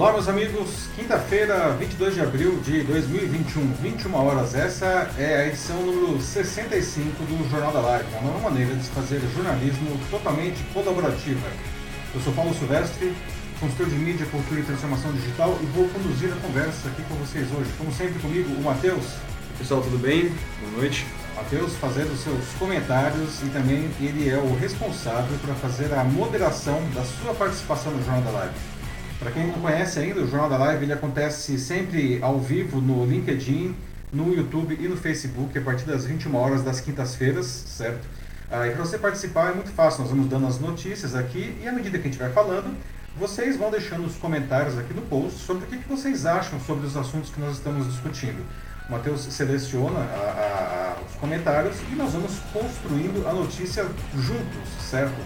Olá, meus amigos. Quinta-feira, 22 de abril de 2021, 21 horas. Essa é a edição número 65 do Jornal da Live, uma nova maneira de se fazer jornalismo totalmente colaborativa. Eu sou Paulo Silvestre, consultor de mídia, cultura e transformação digital e vou conduzir a conversa aqui com vocês hoje. Como sempre comigo, o Matheus. Pessoal, tudo bem? Boa noite. Matheus fazendo seus comentários e também ele é o responsável para fazer a moderação da sua participação no Jornal da Live. Para quem não conhece ainda, o Jornal da Live ele acontece sempre ao vivo no LinkedIn, no YouTube e no Facebook a partir das 21 horas das quintas-feiras, certo? Ah, e para você participar é muito fácil, nós vamos dando as notícias aqui e à medida que a gente vai falando, vocês vão deixando os comentários aqui no post sobre o que, que vocês acham sobre os assuntos que nós estamos discutindo. O Matheus seleciona a, a, os comentários e nós vamos construindo a notícia juntos, certo?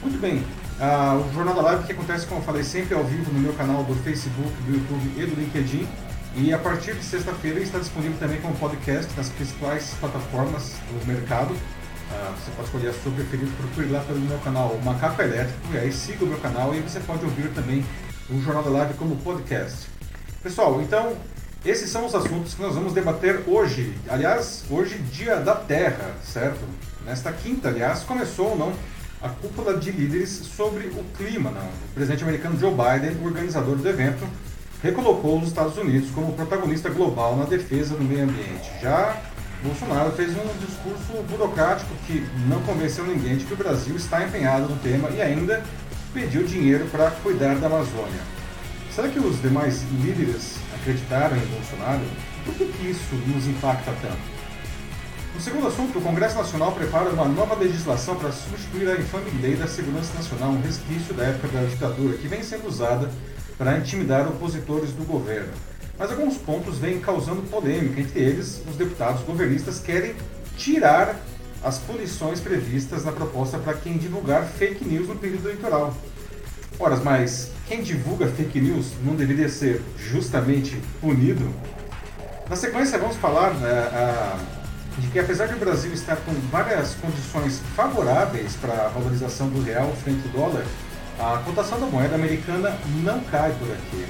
Muito bem. Ah, o Jornal da Live que acontece, como eu falei, sempre ao vivo no meu canal do Facebook, do YouTube e do LinkedIn. E a partir de sexta-feira está disponível também como podcast nas principais plataformas do mercado. Ah, você pode escolher a sua preferida, procure lá pelo meu canal Macaco Elétrico e aí siga o meu canal e você pode ouvir também o Jornal da Live como podcast. Pessoal, então esses são os assuntos que nós vamos debater hoje. Aliás, hoje, dia da Terra, certo? Nesta quinta, aliás, começou ou não a cúpula de líderes sobre o clima. Não? O presidente americano Joe Biden, organizador do evento, recolocou os Estados Unidos como protagonista global na defesa do meio ambiente. Já Bolsonaro fez um discurso burocrático que não convenceu ninguém de que o Brasil está empenhado no tema e ainda pediu dinheiro para cuidar da Amazônia. Será que os demais líderes acreditaram em Bolsonaro? Por que isso nos impacta tanto? No segundo assunto, o Congresso Nacional prepara uma nova legislação para substituir a infame Lei da Segurança Nacional, um resquício da época da ditadura, que vem sendo usada para intimidar opositores do governo. Mas alguns pontos vêm causando polêmica, entre eles, os deputados governistas querem tirar as punições previstas na proposta para quem divulgar fake news no período eleitoral. Ora, mas quem divulga fake news não deveria ser justamente punido? Na sequência, vamos falar a, de que, apesar de o Brasil estar com várias condições favoráveis para a valorização do real frente ao dólar, a cotação da moeda americana não cai por aqui.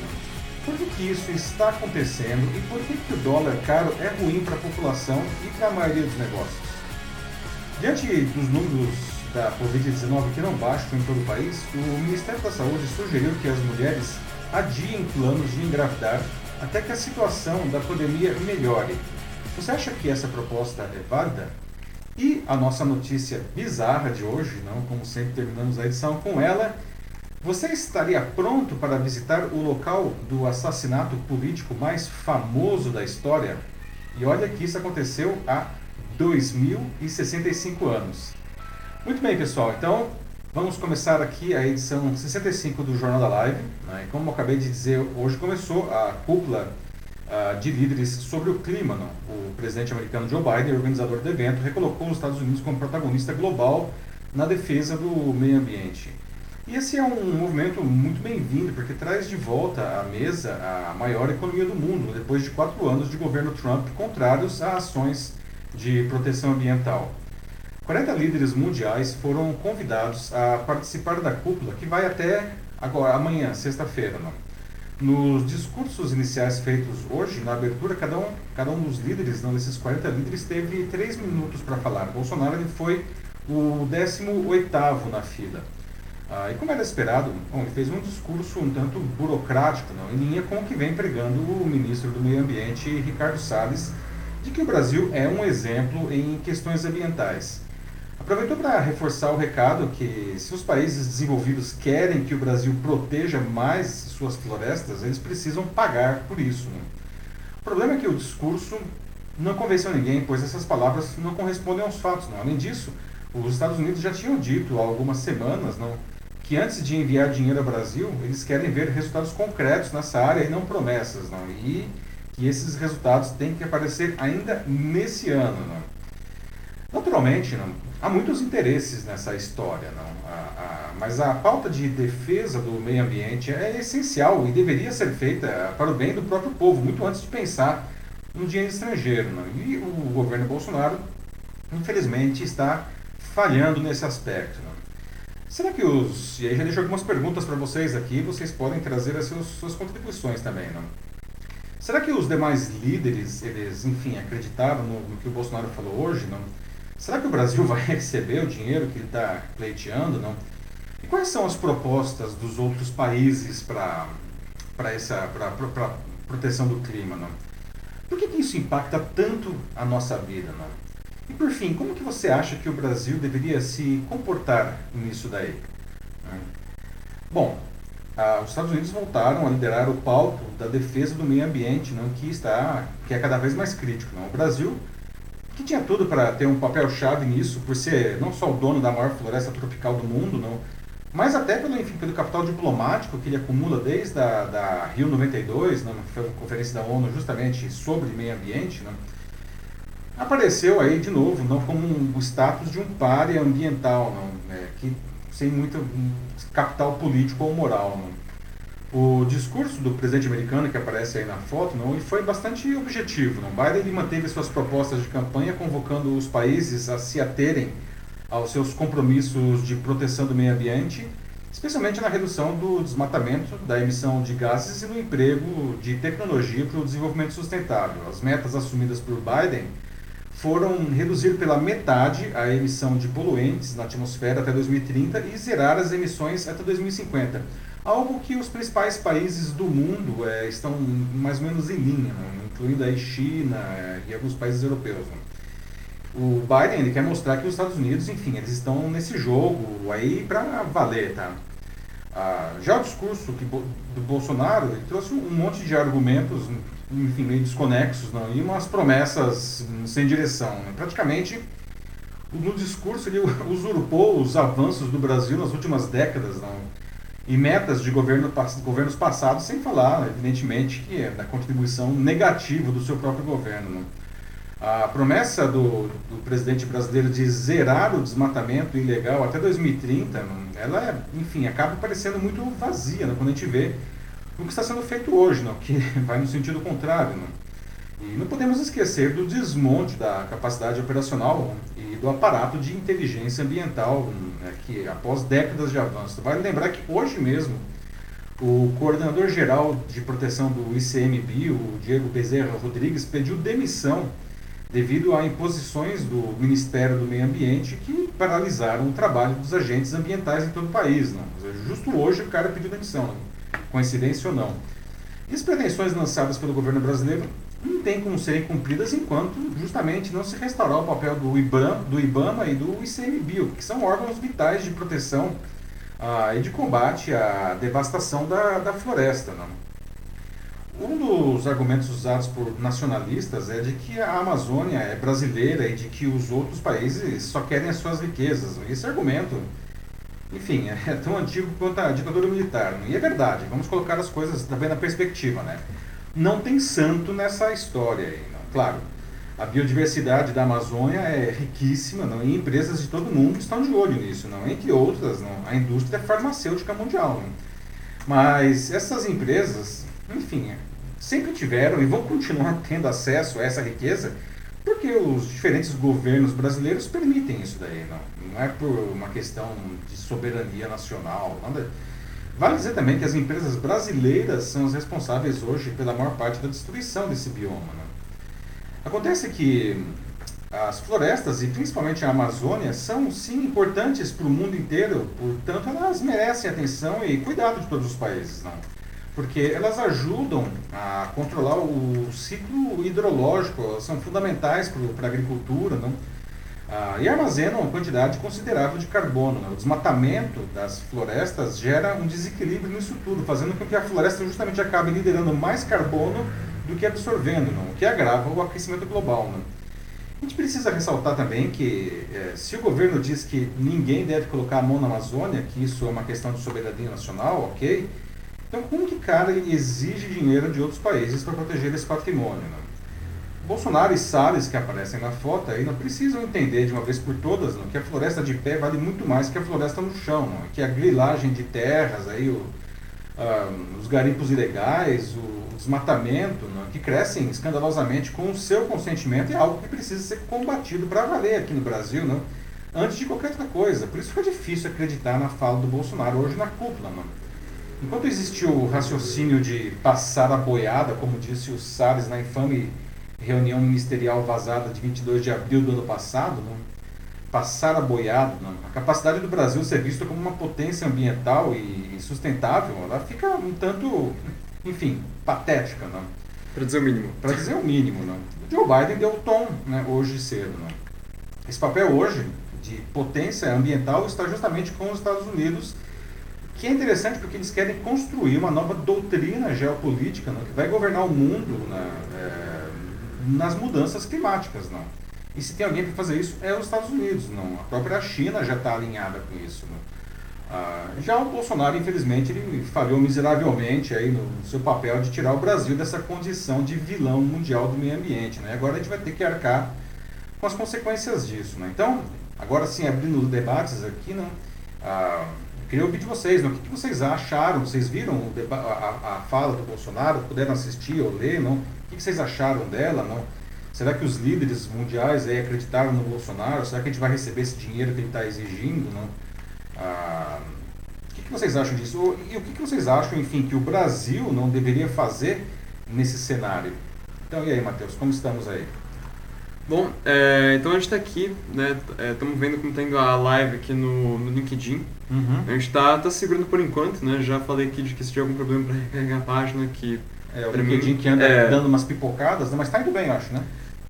Por que, que isso está acontecendo e por que, que o dólar caro é ruim para a população e para a maioria dos negócios? Diante dos números da Covid-19 que não baixam em todo o país, o Ministério da Saúde sugeriu que as mulheres adiem planos de engravidar até que a situação da pandemia melhore. Você acha que essa proposta é válida? E a nossa notícia bizarra de hoje, não como sempre terminamos a edição com ela, você estaria pronto para visitar o local do assassinato político mais famoso da história? E olha que isso aconteceu há 2065 anos. Muito bem, pessoal. Então, vamos começar aqui a edição 65 do Jornal da Live. Né? Como eu acabei de dizer, hoje começou a cúpula uh, de líderes sobre o clima. Não? O presidente americano Joe Biden, organizador do evento, recolocou os Estados Unidos como protagonista global na defesa do meio ambiente. E esse é um movimento muito bem-vindo, porque traz de volta à mesa a maior economia do mundo, depois de quatro anos de governo Trump contrários a ações de proteção ambiental. 40 líderes mundiais foram convidados a participar da cúpula, que vai até agora, amanhã, sexta-feira. Nos discursos iniciais feitos hoje, na abertura, cada um, cada um dos líderes, não, desses 40 líderes, teve três minutos para falar. Bolsonaro ele foi o 18º na fila. Ah, e como era esperado, bom, ele fez um discurso um tanto burocrático, não, em linha com o que vem pregando o ministro do Meio Ambiente, Ricardo Salles, de que o Brasil é um exemplo em questões ambientais. Aproveitou para reforçar o recado que se os países desenvolvidos querem que o Brasil proteja mais suas florestas, eles precisam pagar por isso. Né? O problema é que o discurso não convenceu ninguém, pois essas palavras não correspondem aos fatos. Não. Além disso, os Estados Unidos já tinham dito há algumas semanas não, que antes de enviar dinheiro ao Brasil, eles querem ver resultados concretos nessa área e não promessas. Não. E que esses resultados têm que aparecer ainda nesse ano. Não. Naturalmente, não, há muitos interesses nessa história, não? A, a, mas a pauta de defesa do meio ambiente é essencial e deveria ser feita para o bem do próprio povo, muito antes de pensar no dinheiro estrangeiro. Não? E o governo Bolsonaro, infelizmente, está falhando nesse aspecto. Não? Será que os. E aí já deixo algumas perguntas para vocês aqui, vocês podem trazer as suas, contribuições também, não? Será que os demais líderes, eles, enfim, acreditaram no, no que o Bolsonaro falou hoje, não? Será que o Brasil vai receber o dinheiro que ele está pleiteando, não? E quais são as propostas dos outros países para essa pra, pra proteção do clima, não? Por que, que isso impacta tanto a nossa vida, não? E por fim, como que você acha que o Brasil deveria se comportar nisso daí? Bom, ah, os Estados Unidos voltaram a liderar o palco da defesa do meio ambiente, não, que está, que é cada vez mais crítico. Não? O Brasil, que tinha tudo para ter um papel chave nisso, por ser não só o dono da maior floresta tropical do mundo, não, mas até pelo, enfim, pelo capital diplomático que ele acumula desde a da Rio 92, não, que foi uma conferência da ONU justamente sobre meio ambiente, não, apareceu aí de novo não como um, o status de um páreo ambiental, não, é, que sem muito capital político ou moral. Não. O discurso do presidente americano que aparece aí na foto não, foi bastante objetivo. Não. Biden ele manteve suas propostas de campanha convocando os países a se aterem aos seus compromissos de proteção do meio ambiente, especialmente na redução do desmatamento, da emissão de gases e no emprego de tecnologia para o desenvolvimento sustentável. As metas assumidas por Biden foram reduzir pela metade a emissão de poluentes na atmosfera até 2030 e zerar as emissões até 2050. Algo que os principais países do mundo é, estão mais ou menos em linha, né? incluindo a China é, e alguns países europeus. Né? O Biden ele quer mostrar que os Estados Unidos, enfim, eles estão nesse jogo aí para valer, tá? Ah, já o discurso que, do Bolsonaro ele trouxe um monte de argumentos enfim, meio desconexos, não, e umas promessas sem direção. Né? Praticamente, no discurso, ele usurpou os avanços do Brasil nas últimas décadas não, e metas de governo, governos passados, sem falar, evidentemente, que é da contribuição negativa do seu próprio governo. Não. A promessa do, do, presidente brasileiro de zerar o desmatamento ilegal até 2030, ela, é, enfim, acaba parecendo muito vazia né, quando a gente vê o que está sendo feito hoje, não? que vai no sentido contrário. Não? E não podemos esquecer do desmonte da capacidade operacional e do aparato de inteligência ambiental, né, que após décadas de avanço. Vale lembrar que hoje mesmo o coordenador geral de proteção do ICMBio, o Diego Bezerra Rodrigues, pediu demissão devido a imposições do Ministério do Meio Ambiente que paralisaram o trabalho dos agentes ambientais em todo o país. Não? Justo hoje o cara pediu demissão. Não? coincidência ou não. E as pretensões lançadas pelo governo brasileiro não têm como serem cumpridas enquanto justamente não se restaurar o papel do IBAMA, do IBAMA e do ICMBio, que são órgãos vitais de proteção ah, e de combate à devastação da, da floresta. Não? Um dos argumentos usados por nacionalistas é de que a Amazônia é brasileira e de que os outros países só querem as suas riquezas. Esse argumento enfim, é tão antigo quanto a ditadura militar. Né? E é verdade, vamos colocar as coisas também na perspectiva, né? Não tem santo nessa história aí, não. Claro, a biodiversidade da Amazônia é riquíssima, não? e empresas de todo mundo estão de olho nisso, não? entre outras, não? a indústria farmacêutica mundial. Não? Mas essas empresas, enfim, sempre tiveram e vão continuar tendo acesso a essa riqueza porque os diferentes governos brasileiros permitem isso daí, não, não é por uma questão de soberania nacional. Nada. Vale dizer também que as empresas brasileiras são as responsáveis hoje pela maior parte da destruição desse bioma. Né? Acontece que as florestas, e principalmente a Amazônia, são sim importantes para o mundo inteiro, portanto elas merecem atenção e cuidado de todos os países. Não? porque elas ajudam a controlar o ciclo hidrológico, são fundamentais para a agricultura, não? Ah, e armazenam uma quantidade considerável de carbono. Né? O desmatamento das florestas gera um desequilíbrio nisso tudo, fazendo com que a floresta justamente acabe liderando mais carbono do que absorvendo, não? o que agrava o aquecimento global. Não? A gente precisa ressaltar também que, eh, se o governo diz que ninguém deve colocar a mão na Amazônia, que isso é uma questão de soberania nacional, ok, então, como que cara exige dinheiro de outros países para proteger esse patrimônio? Né? Bolsonaro e Salles, que aparecem na foto, aí não precisam entender de uma vez por todas não, que a floresta de pé vale muito mais que a floresta no chão, não, que a grilagem de terras, aí, o, ah, os garimpos ilegais, o desmatamento, não, que crescem escandalosamente com o seu consentimento, é algo que precisa ser combatido para valer aqui no Brasil. Não? antes de qualquer outra coisa. Por isso fica difícil acreditar na fala do Bolsonaro hoje na cúpula. Não? Enquanto existiu o raciocínio de passar a boiada, como disse o Salles na infame reunião ministerial vazada de 22 de abril do ano passado, não? passar a boiada, não? a capacidade do Brasil ser visto como uma potência ambiental e sustentável, ela fica um tanto, enfim, patética. Não? Para dizer o mínimo. Para dizer o mínimo. Não? O Joe Biden deu o tom né, hoje cedo. Não? Esse papel hoje de potência ambiental está justamente com os Estados Unidos, que é interessante porque eles querem construir uma nova doutrina geopolítica né, que vai governar o mundo né, é, nas mudanças climáticas. Não. E se tem alguém para fazer isso, é os Estados Unidos. Não. A própria China já está alinhada com isso. Não. Ah, já o Bolsonaro, infelizmente, ele falhou miseravelmente aí no seu papel de tirar o Brasil dessa condição de vilão mundial do meio ambiente. Né? Agora a gente vai ter que arcar com as consequências disso. Né? Então, agora sim, abrindo debates aqui, né? Ah, queria ouvir de vocês, né? o que, vocês acharam? Vocês viram a, a, a, fala do Bolsonaro? Puderam assistir ou ler? Não? O que, que vocês acharam dela? Não? Será que os líderes mundiais aí acreditaram no Bolsonaro? Será que a gente vai receber esse dinheiro que ele está exigindo? Não? Ah, o que, que, vocês acham disso? E o que, que, vocês acham, enfim, que o Brasil não deveria fazer nesse cenário? Então, e aí, Matheus, como estamos aí? Bom, é, então a gente está aqui, né? Estamos é, vendo como está indo a live aqui no, no LinkedIn. Uhum. A gente está tá segurando por enquanto, né? Já falei aqui de que se tiver algum problema para recarregar a página, que. É, o LinkedIn mim, que anda é... dando umas pipocadas, né? mas está indo bem, eu acho, né?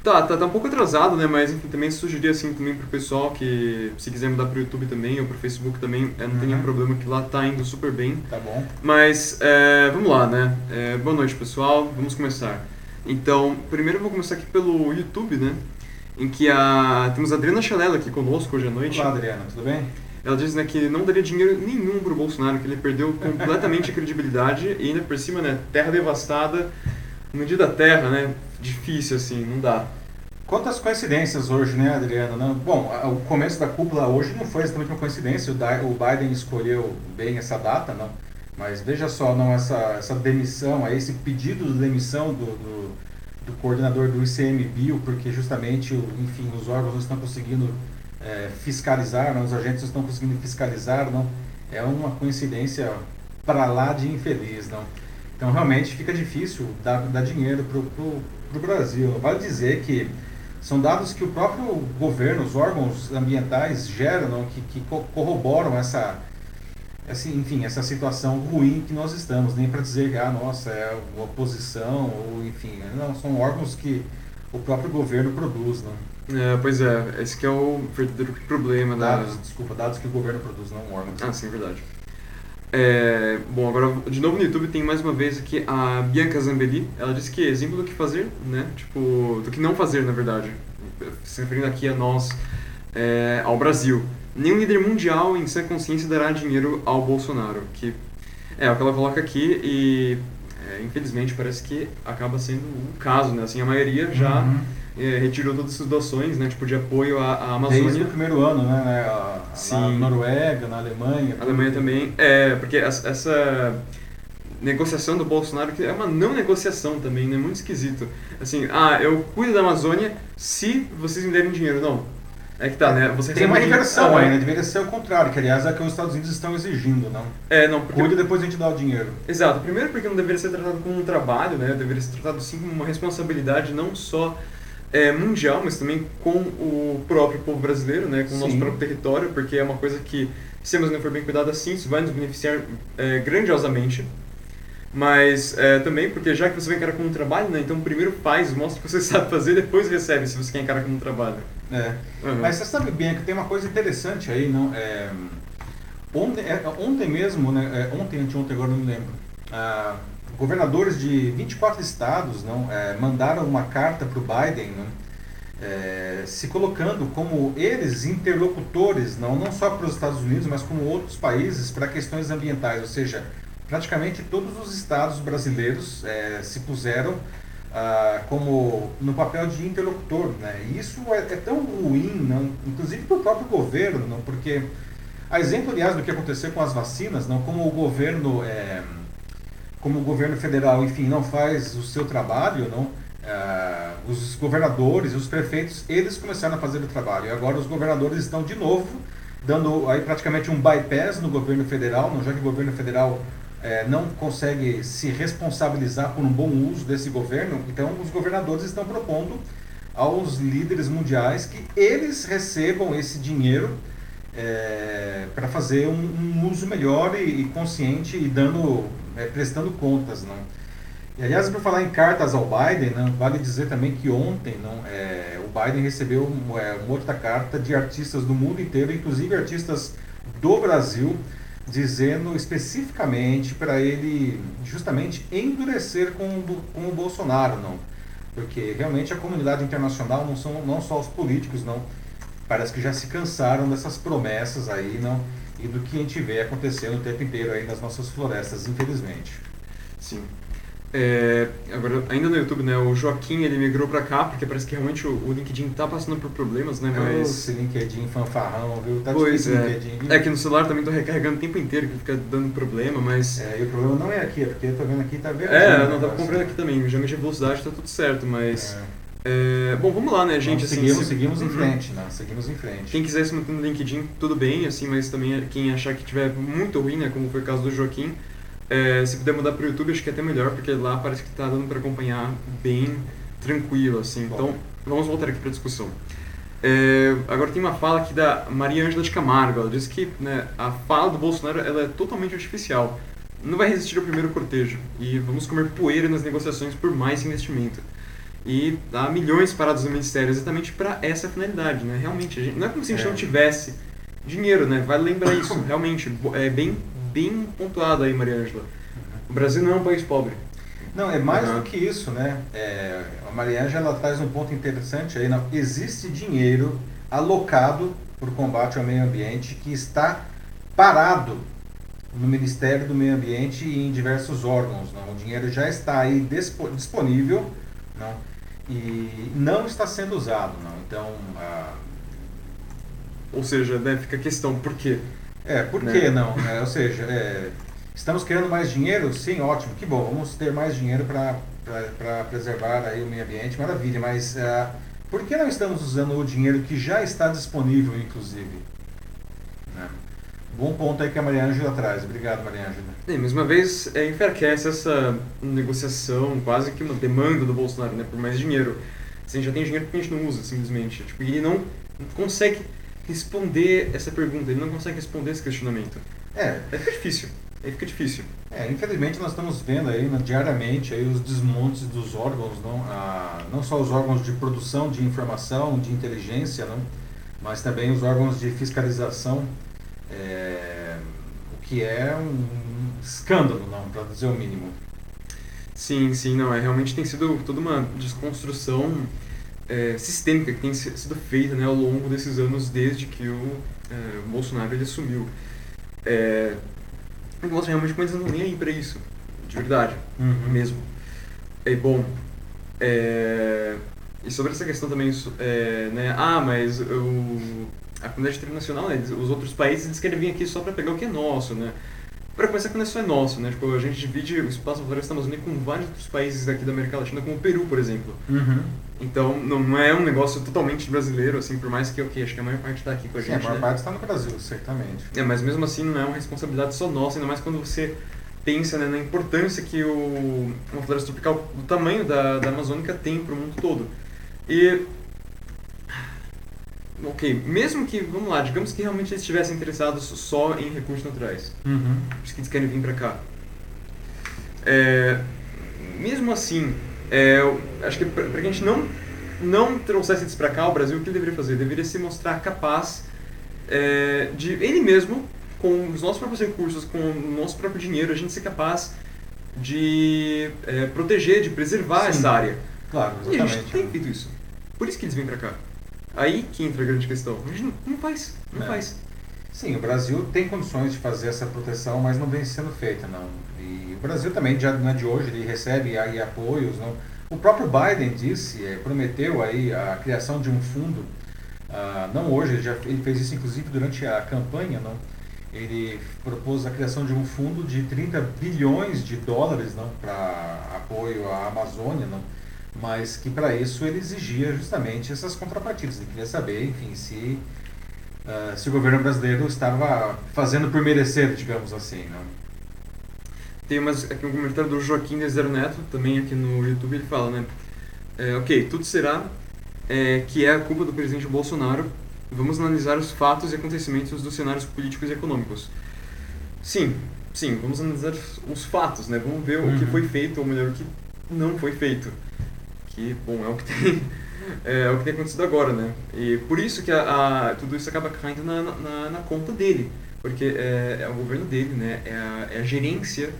Tá, tá, tá um pouco atrasado, né? Mas enfim, também sugerir assim também pro pessoal que se quiser mudar pro YouTube também ou pro Facebook também, é, não uhum. tem nenhum problema que lá tá indo super bem. Tá bom. Mas é, vamos lá, né? É, boa noite, pessoal. Vamos começar. Então, primeiro eu vou começar aqui pelo YouTube, né? Em que a, temos a Adriana Chalela aqui conosco hoje à noite. Olá, Adriana, tudo bem? Ela diz né, que não daria dinheiro nenhum pro Bolsonaro, que ele perdeu completamente a credibilidade e ainda por cima, né? Terra devastada, no dia da terra, né? Difícil assim, não dá. Quantas coincidências hoje, né, Adriano? Né? Bom, o começo da cúpula hoje não foi exatamente uma coincidência, o Biden escolheu bem essa data, não. Mas veja só, não essa, essa demissão, esse pedido de demissão do, do, do coordenador do ICMBio, porque justamente, enfim, os órgãos não estão conseguindo é, fiscalizar, não, os agentes não estão conseguindo fiscalizar, não. É uma coincidência para lá de infeliz, não. Então realmente fica difícil dar, dar dinheiro para o Brasil. Vale dizer que são dados que o próprio governo, os órgãos ambientais geram, que, que corroboram essa, essa, enfim, essa situação ruim que nós estamos. Nem para dizer que, ah, nossa, é oposição, ou enfim, não, são órgãos que o próprio governo produz. Né? É, pois é, esse que é o verdadeiro problema. Dados, da... desculpa, dados que o governo produz, não órgãos. Ah, sim, verdade. É, bom, agora de novo no YouTube tem mais uma vez aqui a Bianca Zambelli. Ela disse que exemplo do que fazer, né? Tipo, do que não fazer, na verdade. Se referindo aqui a nós, é, ao Brasil. Nenhum líder mundial em sua consciência dará dinheiro ao Bolsonaro. Que é o que ela coloca aqui e é, infelizmente parece que acaba sendo o caso, né? Assim, a maioria já uhum. é, retirou todas essas doações, né? Tipo, de apoio à, à Amazônia. Desde o primeiro ano, né? né a, Sim. Na Noruega, na Alemanha. A Alemanha também. É, porque essa negociação do Bolsonaro, que é uma não negociação também, né? Muito esquisito. Assim, ah, eu cuido da Amazônia se vocês me derem dinheiro. Não, é que tá, né? Você tem uma inversão aí, né? Deveria ser o contrário, que aliás é o que os Estados Unidos estão exigindo, não? É, não, porque... Cuida depois a gente dá o dinheiro. Exato. Primeiro porque não deveria ser tratado como um trabalho, né? Deveria ser tratado sim como uma responsabilidade não só é, mundial, mas também com o próprio povo brasileiro, né? Com o nosso próprio território, porque é uma coisa que, se a Amazônia for bem cuidada assim, isso vai nos beneficiar é, grandiosamente. Mas é, também porque já que você vai encarar como um trabalho, né? Então primeiro faz, mostra o que você sabe fazer, depois recebe se você quer encarar como um trabalho. É. Uhum. Mas você sabe bem que tem uma coisa interessante aí, não? É, ontem, é, ontem mesmo, né? É, ontem, anteontem, agora não me lembro. Ah, governadores de 24 estados não é, mandaram uma carta para o Biden, não, é, se colocando como eles interlocutores, não, não só para os Estados Unidos, mas como outros países para questões ambientais, ou seja, praticamente todos os estados brasileiros é, se puseram ah, como no papel de interlocutor, né? E isso é, é tão ruim, não, inclusive para o próprio governo, não, porque a exemplo, aliás, do que aconteceu com as vacinas, não, como o governo, é, como o governo federal, enfim, não faz o seu trabalho, não, ah, os governadores, os prefeitos, eles começaram a fazer o trabalho. E agora os governadores estão de novo dando aí praticamente um bypass no governo federal, não, já que o governo federal é, não consegue se responsabilizar por um bom uso desse governo, então os governadores estão propondo aos líderes mundiais que eles recebam esse dinheiro é, para fazer um, um, uso melhor e, e consciente e dando, é, prestando contas, não? E, aliás, para falar em cartas ao Biden, não, vale dizer também que ontem não, é, o Biden recebeu é, uma outra carta de artistas do mundo inteiro, inclusive artistas do Brasil, dizendo especificamente para ele justamente endurecer com, com o Bolsonaro, não. Porque realmente a comunidade internacional não são não só os políticos, não. Parece que já se cansaram dessas promessas aí, não, e do que a gente vê acontecendo o tempo inteiro aí nas nossas florestas, infelizmente. Sim. É, agora, ainda no YouTube, né, o Joaquim ele migrou pra cá, porque parece que realmente o, o LinkedIn tá passando por problemas, né, mas... Esse LinkedIn fanfarrão, viu? Tá pois é. LinkedIn? É que no celular também tô recarregando o tempo inteiro, que fica dando problema, mas... É, e o problema não é aqui, é porque eu tô vendo aqui, tá vendo? É, não, tá comprando aqui também, já mexi velocidade, tá tudo certo, mas... É. É, bom, vamos lá, né, gente? Assim, seguimos, se... seguimos em uhum. frente, né? Seguimos em frente. Quem quiser se manter no LinkedIn, tudo bem, assim, mas também quem achar que tiver muito ruim, né, como foi o caso do Joaquim, é, se puder mudar para o YouTube, acho que é até melhor, porque lá parece que está dando para acompanhar bem tranquilo, assim. Bom. Então, vamos voltar aqui para a discussão. É, agora tem uma fala aqui da Maria Ângela de Camargo. Ela diz que né, a fala do Bolsonaro ela é totalmente artificial. Não vai resistir ao primeiro cortejo. E vamos comer poeira nas negociações por mais investimento. E há milhões parados no Ministério exatamente para essa finalidade. Né? Realmente, gente, não é como se a gente é. não tivesse dinheiro, né? Vale lembrar isso. Realmente, é bem bem pontuado aí, Maria Ângela. O Brasil não é um país pobre. Não, é mais uhum. do que isso, né? É, a Maria Ângela traz um ponto interessante aí. Não, existe dinheiro alocado para o combate ao meio ambiente que está parado no Ministério do Meio Ambiente e em diversos órgãos. Não? O dinheiro já está aí disponível não? e não está sendo usado. Não? Então, a... Ou seja, né, fica a questão, por quê? É, por né? que não? É, ou seja, é, estamos querendo mais dinheiro? Sim, ótimo, que bom, vamos ter mais dinheiro para preservar aí o meio ambiente, maravilha, mas uh, por que não estamos usando o dinheiro que já está disponível, inclusive? Né? Bom ponto aí que a Maria Ângela traz. Obrigado, Maria Ângela. E, mais uma vez, é, enfraquece essa negociação, quase que uma demanda do Bolsonaro né, por mais dinheiro. Assim, já tem dinheiro que a gente não usa, simplesmente. Tipo, ele não consegue responder essa pergunta, ele não consegue responder esse questionamento. É. Aí fica difícil. Aí fica difícil. É, infelizmente nós estamos vendo aí né, diariamente aí os desmontes dos órgãos, não, ah, não só os órgãos de produção de informação, de inteligência, não, mas também os órgãos de fiscalização, é, o que é um escândalo, não, para dizer o mínimo. Sim, sim, não, é realmente tem sido toda uma desconstrução é, sistêmica que tem sido feita né, ao longo desses anos desde que o é, Bolsonaro ele assumiu. É, mostra realmente como eles não nem aí para isso, de verdade, uhum. mesmo. É bom. É, e sobre essa questão também, é, né, ah, mas o, a comunidade internacional, né, os outros países eles querem vir aqui só para pegar o que é nosso, né? Para começar, que não é só nosso, né? Tipo, a gente divide o espaço floresta amazônica com vários outros países daqui da América Latina, como o Peru, por exemplo. Uhum. Então, não é um negócio totalmente brasileiro, assim, por mais que, ok, acho que a maior parte está aqui com a gente, Sim, a maior né? parte está no Brasil, certamente. É, mas mesmo assim não é uma responsabilidade só nossa, ainda mais quando você pensa né, na importância que o, uma floresta tropical, o tamanho da, da Amazônica tem para o mundo todo. E ok, mesmo que, vamos lá, digamos que realmente eles estivessem interessados só em recursos naturais, uhum. por isso que eles querem vir para cá. É, mesmo assim, é, acho que para que a gente não, não trouxesse isso para cá, o Brasil, o que ele deveria fazer? Deveria se mostrar capaz é, de ele mesmo, com os nossos próprios recursos, com o nosso próprio dinheiro, a gente ser capaz de é, proteger, de preservar Sim. essa área. Claro, exatamente. E a gente tem feito isso. Por isso que eles vêm para cá. Aí que entra a grande questão. A gente não, não faz, não é. faz. Sim, o Brasil tem condições de fazer essa proteção, mas não vem sendo feita, não. E o Brasil também, já não é de hoje, ele recebe aí apoios, não. O próprio Biden disse, é, prometeu aí a criação de um fundo, ah, não hoje, ele, já, ele fez isso inclusive durante a campanha, não. Ele propôs a criação de um fundo de 30 bilhões de dólares, não, para apoio à Amazônia, não mas que para isso ele exigia justamente essas contrapartidas. Ele queria saber, enfim, se, uh, se o governo brasileiro estava fazendo por merecer, digamos assim. Não? Tem umas, aqui um comentário do Joaquim Dezer Neto, também aqui no YouTube, ele fala, né? É, ok, tudo será é, que é a culpa do presidente Bolsonaro. Vamos analisar os fatos e acontecimentos dos cenários políticos e econômicos. Sim, sim, vamos analisar os fatos, né? Vamos ver uhum. o que uhum. foi feito, ou melhor, o que não foi feito. Que, bom, é o que tem, é, o que tem acontecido agora, né? E por isso que a, a tudo isso acaba caindo na, na, na conta dele, porque é, é, o governo dele, né? É a, é a gerência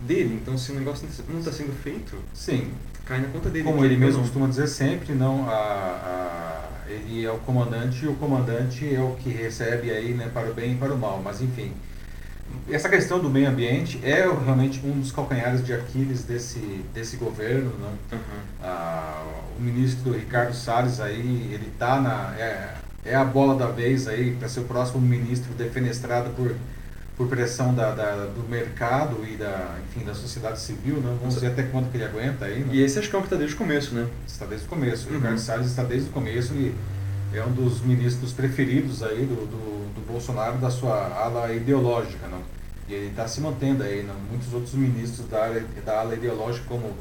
dele. Então, se o negócio não está sendo feito, sim, cai na conta dele. Como ele mesmo costuma dizer sempre, não a, a, ele é o comandante e o comandante é o que recebe aí, né, para o bem e para o mal. Mas enfim, essa questão do meio ambiente é realmente um dos calcanhares de Aquiles desse, desse governo. Não? Uhum. Ah, o ministro Ricardo Salles aí, ele tá na é, é a bola da vez aí para ser o próximo ministro defenestrado por por pressão da, da, do mercado e da, enfim, da sociedade civil, né? vamos ver até quando que ele aguenta aí. Né? E esse acho que é um que está desde o começo, né? Está desde o começo. O uhum. Ricardo Salles está desde o começo e é um dos ministros preferidos aí do, do, do Bolsonaro da sua ala ideológica, não? E ele está se mantendo aí, não? Muitos outros ministros da, da ala ideológica, como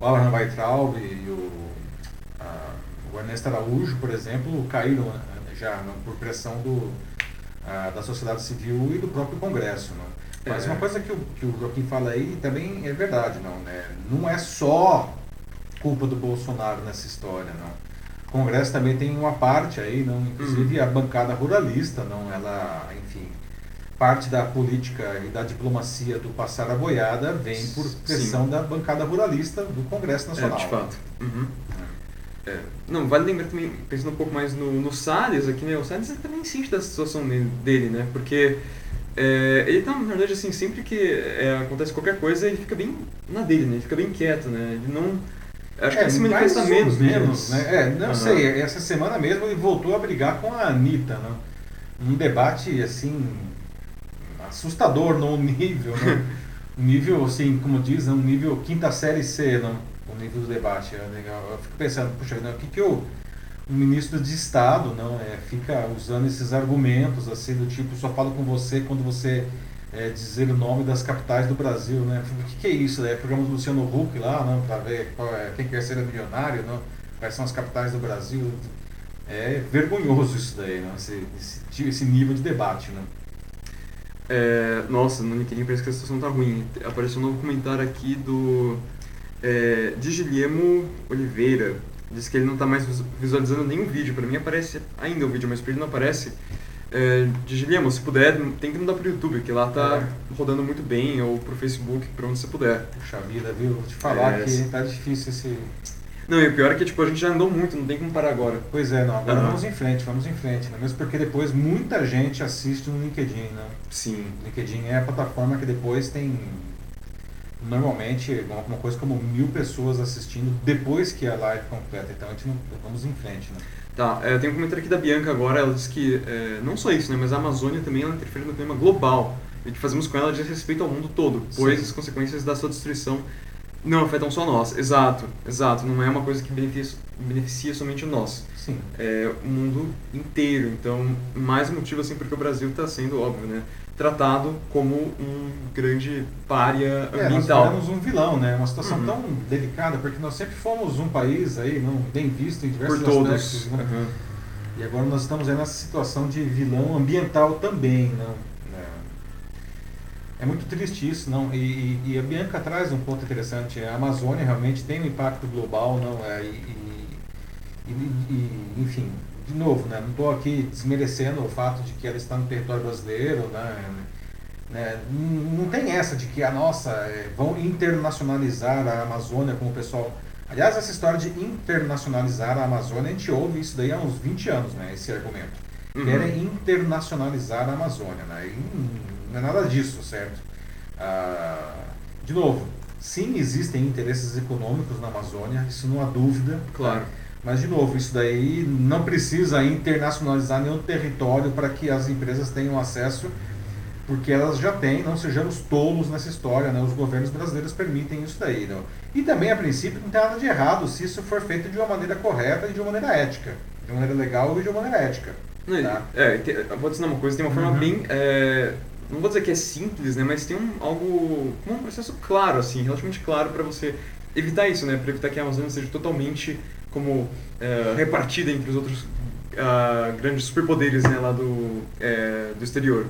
o Abraham Weitraub e o, a, o Ernesto Araújo, por exemplo, caíram né, já não? por pressão do da sociedade civil e do próprio Congresso. Né? Mas é. uma coisa que o, que o Joaquim fala aí também é verdade, não, né? não é só culpa do Bolsonaro nessa história, não. O Congresso também tem uma parte aí, não, inclusive uhum. a bancada ruralista, não, ela, enfim, parte da política e da diplomacia do passar a boiada vem por pressão Sim. da bancada ruralista do Congresso Nacional. É, de fato. Uhum. É. Não, vale lembrar também, pensando um pouco mais no, no Salles aqui, né? O Salles também sente da situação dele, né? Porque é, ele tá, na verdade, assim, sempre que é, acontece qualquer coisa, ele fica bem na dele, né? Ele fica bem quieto, né? Ele não... Acho que é, ele se manifesta menos, menos, né? É, não uhum. sei, essa semana mesmo ele voltou a brigar com a Anitta, né? Um debate, assim, assustador no nível, né? um nível, assim, como diz, um nível quinta série C, não? o nível do debate. É legal. Eu fico pensando, puxa, não, o que, que o, o ministro de Estado não é, fica usando esses argumentos, assim, do tipo, só falo com você quando você é, dizer o nome das capitais do Brasil, né? O que, que é isso? É programa do Luciano Huck lá, não, para ver é, quem quer ser milionário, não? quais são as capitais do Brasil. É vergonhoso isso daí, não? Esse, esse, esse nível de debate, né? É, nossa, no LinkedIn parece que a situação tá ruim. Apareceu um novo comentário aqui do é, de Guilhermo Oliveira. Diz que ele não está mais visualizando nenhum vídeo. Para mim aparece ainda o vídeo, mas para ele não aparece. É, se puder, tem que mudar para o YouTube, que lá tá é. rodando muito bem, ou para o Facebook, para onde você puder. Puxa vida, viu? Vou te falar é, que tá difícil esse... Não, e o pior é que tipo, a gente já andou muito, não tem como parar agora. Pois é, não, agora uhum. vamos em frente, vamos em frente. Né? Mesmo porque depois muita gente assiste no LinkedIn, né? Sim. O LinkedIn é a plataforma que depois tem normalmente alguma coisa como mil pessoas assistindo depois que a live completa. Então a gente não, vamos em frente, né? Tá, é, tem um comentário aqui da Bianca agora, ela diz que é, não só isso, né, mas a Amazônia também ela interfere no clima global. E o que fazemos com ela diz respeito ao mundo todo, pois Sim. as consequências da sua destruição não afetam só nós. Exato, exato. Não é uma coisa que beneficia, beneficia somente nós. Sim. É o mundo inteiro. Então, mais motivo assim porque o Brasil está sendo, óbvio, né? Tratado como um grande pária ambiental. É, nós tivemos um vilão, né? Uma situação uhum. tão delicada, porque nós sempre fomos um país aí, não bem visto em diversos Por todos. aspectos. Né? Uhum. E agora nós estamos aí nessa situação de vilão ambiental também, não? É, é muito triste isso, não? E, e, e, a Bianca traz um ponto interessante. A Amazônia realmente tem um impacto global, não? É, e, e enfim, de novo, né, não estou aqui desmerecendo o fato de que ela está no território brasileiro, né, né, não tem essa de que a nossa é, vão internacionalizar a Amazônia como o pessoal. Aliás, essa história de internacionalizar a Amazônia, a gente ouve isso daí há uns 20 anos, né, esse argumento. Uhum. Querem internacionalizar a Amazônia, né, e não é nada disso, certo? Ah, de novo, sim, existem interesses econômicos na Amazônia, isso não há dúvida. Claro. Né? Mas, de novo, isso daí não precisa internacionalizar nenhum território para que as empresas tenham acesso porque elas já têm, não sejamos tolos nessa história, né? os governos brasileiros permitem isso daí. Não? E também, a princípio, não tem nada de errado se isso for feito de uma maneira correta e de uma maneira ética. De uma maneira legal e de uma maneira ética. Tá? É, vou dizer uma coisa, tem uma forma uhum. bem. É, não vou dizer que é simples, né? Mas tem um, algo. um processo claro, assim, relativamente claro para você evitar isso, né? Para evitar que a Amazônia seja totalmente como é, repartida entre os outros uh, grandes superpoderes né, lá do, é, do exterior.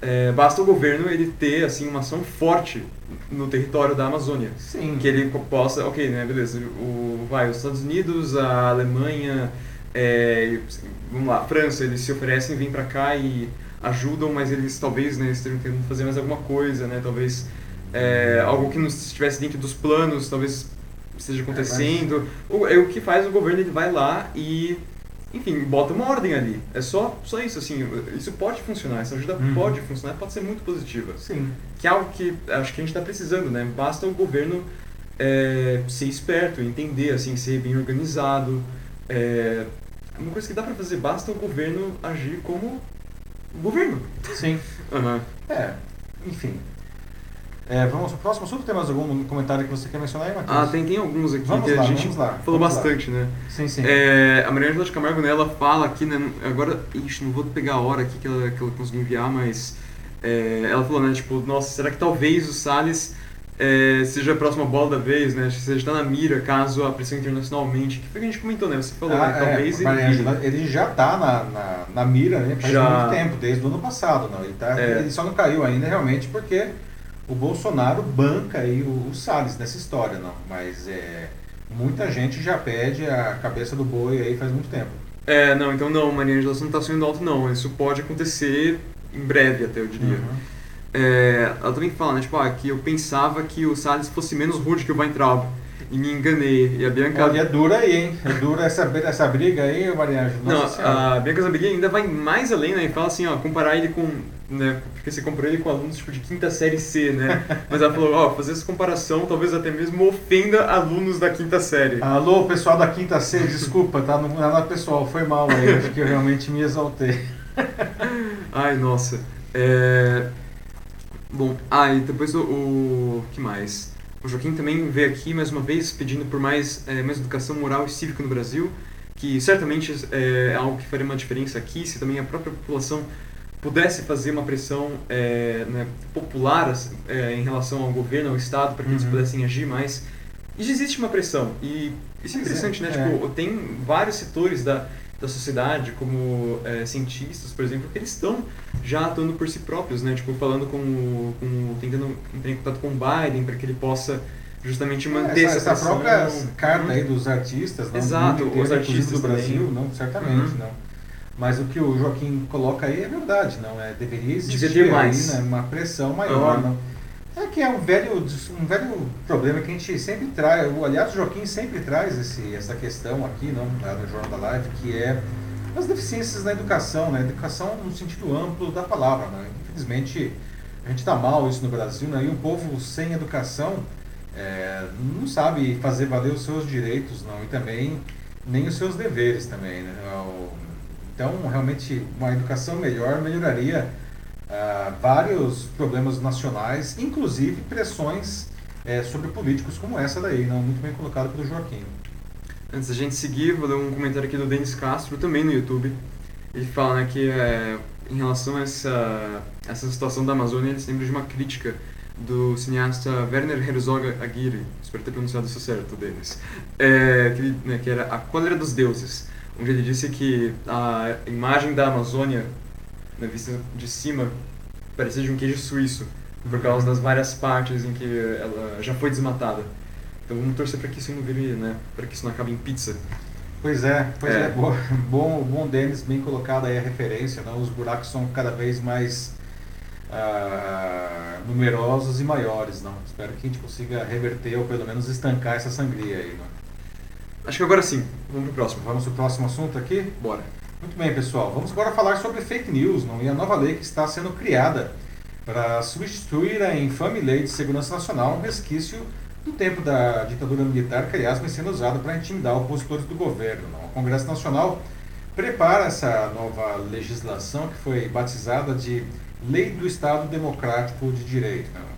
É, basta o governo ele ter assim uma ação forte no território da Amazônia Sim. que ele possa ok né beleza o vai os Estados Unidos a Alemanha é, vamos lá França eles se oferecem vêm para cá e ajudam mas eles talvez né estejam tentando fazer mais alguma coisa né talvez é, algo que não estivesse dentro dos planos talvez esteja acontecendo é, mas... o, o que faz o governo ele vai lá e enfim, bota uma ordem ali. É só, só isso, assim, isso pode funcionar, essa ajuda uhum. pode funcionar, pode ser muito positiva. Sim. Que é algo que acho que a gente está precisando, né? Basta o governo é, ser esperto, entender, assim, ser bem organizado. É uma coisa que dá para fazer, basta o governo agir como governo. Sim. Uhum. É, enfim, é, vamos pro próximo assunto? Tem mais algum comentário que você quer mencionar aí, Matheus? Ah, tem, tem alguns aqui vamos que lá, a gente lá, falou bastante, lá. né? Sim, sim. É, a Mariana de Camargo, né, ela fala aqui, né, agora, ixi, não vou pegar a hora aqui que ela, que ela conseguiu enviar, mas é, ela falou, né, tipo, nossa, será que talvez o Salles é, seja a próxima bola da vez, né? Seja está na mira caso a pressão internacionalmente. Que foi que a gente comentou, né? Você falou, ah, né? Talvez é, ele, ele já está na, na, na, mira, né? Faz já. muito tempo, desde o ano passado, não. Ele, tá, é. ele só não caiu ainda realmente porque o Bolsonaro banca aí o, o Salles nessa história, não. Mas é, muita gente já pede a cabeça do boi aí faz muito tempo. É, não, então não, Maria Angela, você não está sonhando alto não. Isso pode acontecer em breve até, eu diria. Uhum. É, ela também fala, né, tipo, ah, que eu pensava que o Salles fosse menos rude que o Weintraub e me enganei. E a Bianca. Olha, é dura aí, hein? É dura essa, essa briga aí, Mariana. Não, a Bianca Zambelli ainda vai mais além, né? E fala assim, ó, comparar ele com. Né, porque você comprou ele com alunos tipo de quinta série C, né? Mas ela falou, ó, fazer essa comparação talvez até mesmo ofenda alunos da quinta série. Alô, pessoal da quinta C, desculpa, tá? Não, não é pessoal, foi mal aí, acho que eu realmente me exaltei. Ai, nossa. É... Bom, ah, e depois o, o. que mais? O Joaquim também veio aqui mais uma vez pedindo por mais, é, mais educação moral e cívica no Brasil, que certamente é algo que faria uma diferença aqui se também a própria população pudesse fazer uma pressão é, né, popular é, em relação ao governo, ao Estado, para que uhum. eles pudessem agir mais. E existe uma pressão. E isso é interessante, né? Tipo, tem vários setores da, da sociedade, como é, cientistas, por exemplo, que eles estão já atuando por si próprios, né? Tipo, falando com, com tentando entrar em contato com o Biden para que ele possa justamente é, manter é, essa, essa, essa própria carta aí dos artistas, não, Exato, inteiro, os artistas do Brasil, não, certamente, uhum. não. Mas o que o Joaquim coloca aí é verdade, não é? Deveria existir mais. Aí, né, uma pressão maior, uhum. não. É que é um velho, um velho problema que a gente sempre traz. Aliás, o Joaquim sempre traz esse, essa questão aqui, não, no Jornal da Live, que é as deficiências na educação, né? Educação no sentido amplo da palavra, né? Infelizmente, a gente está mal isso no Brasil, né? E o povo sem educação é, não sabe fazer valer os seus direitos, não, e também nem os seus deveres também, né? Então, realmente, uma educação melhor melhoraria uh, vários problemas nacionais, inclusive pressões é, sobre políticos como essa daí, não muito bem colocado pelo Joaquim. Antes da gente seguir, vou ler um comentário aqui do Denis Castro, também no YouTube. Ele fala né, que é, em relação a essa, essa situação da Amazônia, ele se lembra de uma crítica do cineasta Werner Herzog Aguirre, espero ter pronunciado isso certo, Denis, é, que, né, que era A Cólera dos Deuses, onde ele disse que a imagem da Amazônia na vista de cima, parecia de um queijo suíço, por causa das várias partes em que ela já foi desmatada. Então vamos torcer para que isso não vire, né, para que isso não acabe em pizza. Pois é, pois é, é bom, bom, bom Denis, bem colocada aí a referência, né? os buracos são cada vez mais uh, numerosos e maiores, não? Espero que a gente consiga reverter ou pelo menos estancar essa sangria aí, não? Acho que agora sim, vamos pro próximo. Vamos pro próximo assunto aqui? Bora. Muito bem, pessoal. Vamos agora falar sobre fake news não? e a nova lei que está sendo criada para substituir a infame Lei de Segurança Nacional, um resquício do tempo da ditadura militar, que aliás vem sendo usado para intimidar opositores do governo. Não? O Congresso Nacional prepara essa nova legislação que foi batizada de lei do Estado Democrático de Direito. Não?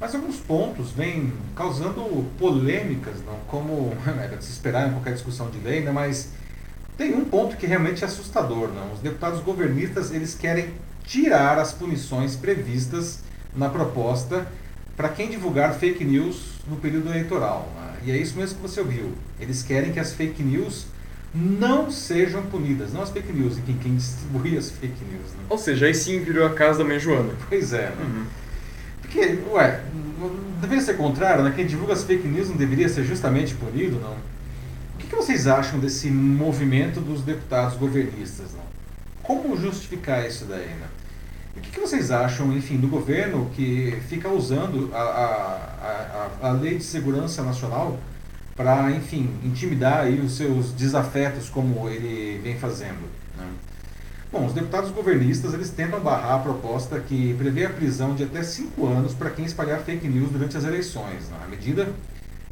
Mas alguns pontos vêm causando polêmicas, não? como era de se esperar em qualquer discussão de lei, né? mas tem um ponto que realmente é assustador. Não? Os deputados governistas eles querem tirar as punições previstas na proposta para quem divulgar fake news no período eleitoral. Né? E é isso mesmo que você ouviu. Eles querem que as fake news não sejam punidas, não as fake news, em quem distribui as fake news. Né? Ou seja, aí sim virou a casa da mãe Joana. Pois é. Né? Uhum. Porque, ué, deveria ser contrário, né? Quem divulga as fake news não deveria ser justamente punido, não? O que, que vocês acham desse movimento dos deputados governistas, não? Como justificar isso daí, né? O que, que vocês acham, enfim, do governo que fica usando a, a, a, a lei de segurança nacional para, enfim, intimidar aí os seus desafetos como ele vem fazendo? Né? Bom, os deputados governistas eles tentam barrar a proposta que prevê a prisão de até cinco anos para quem espalhar fake news durante as eleições. Né? A medida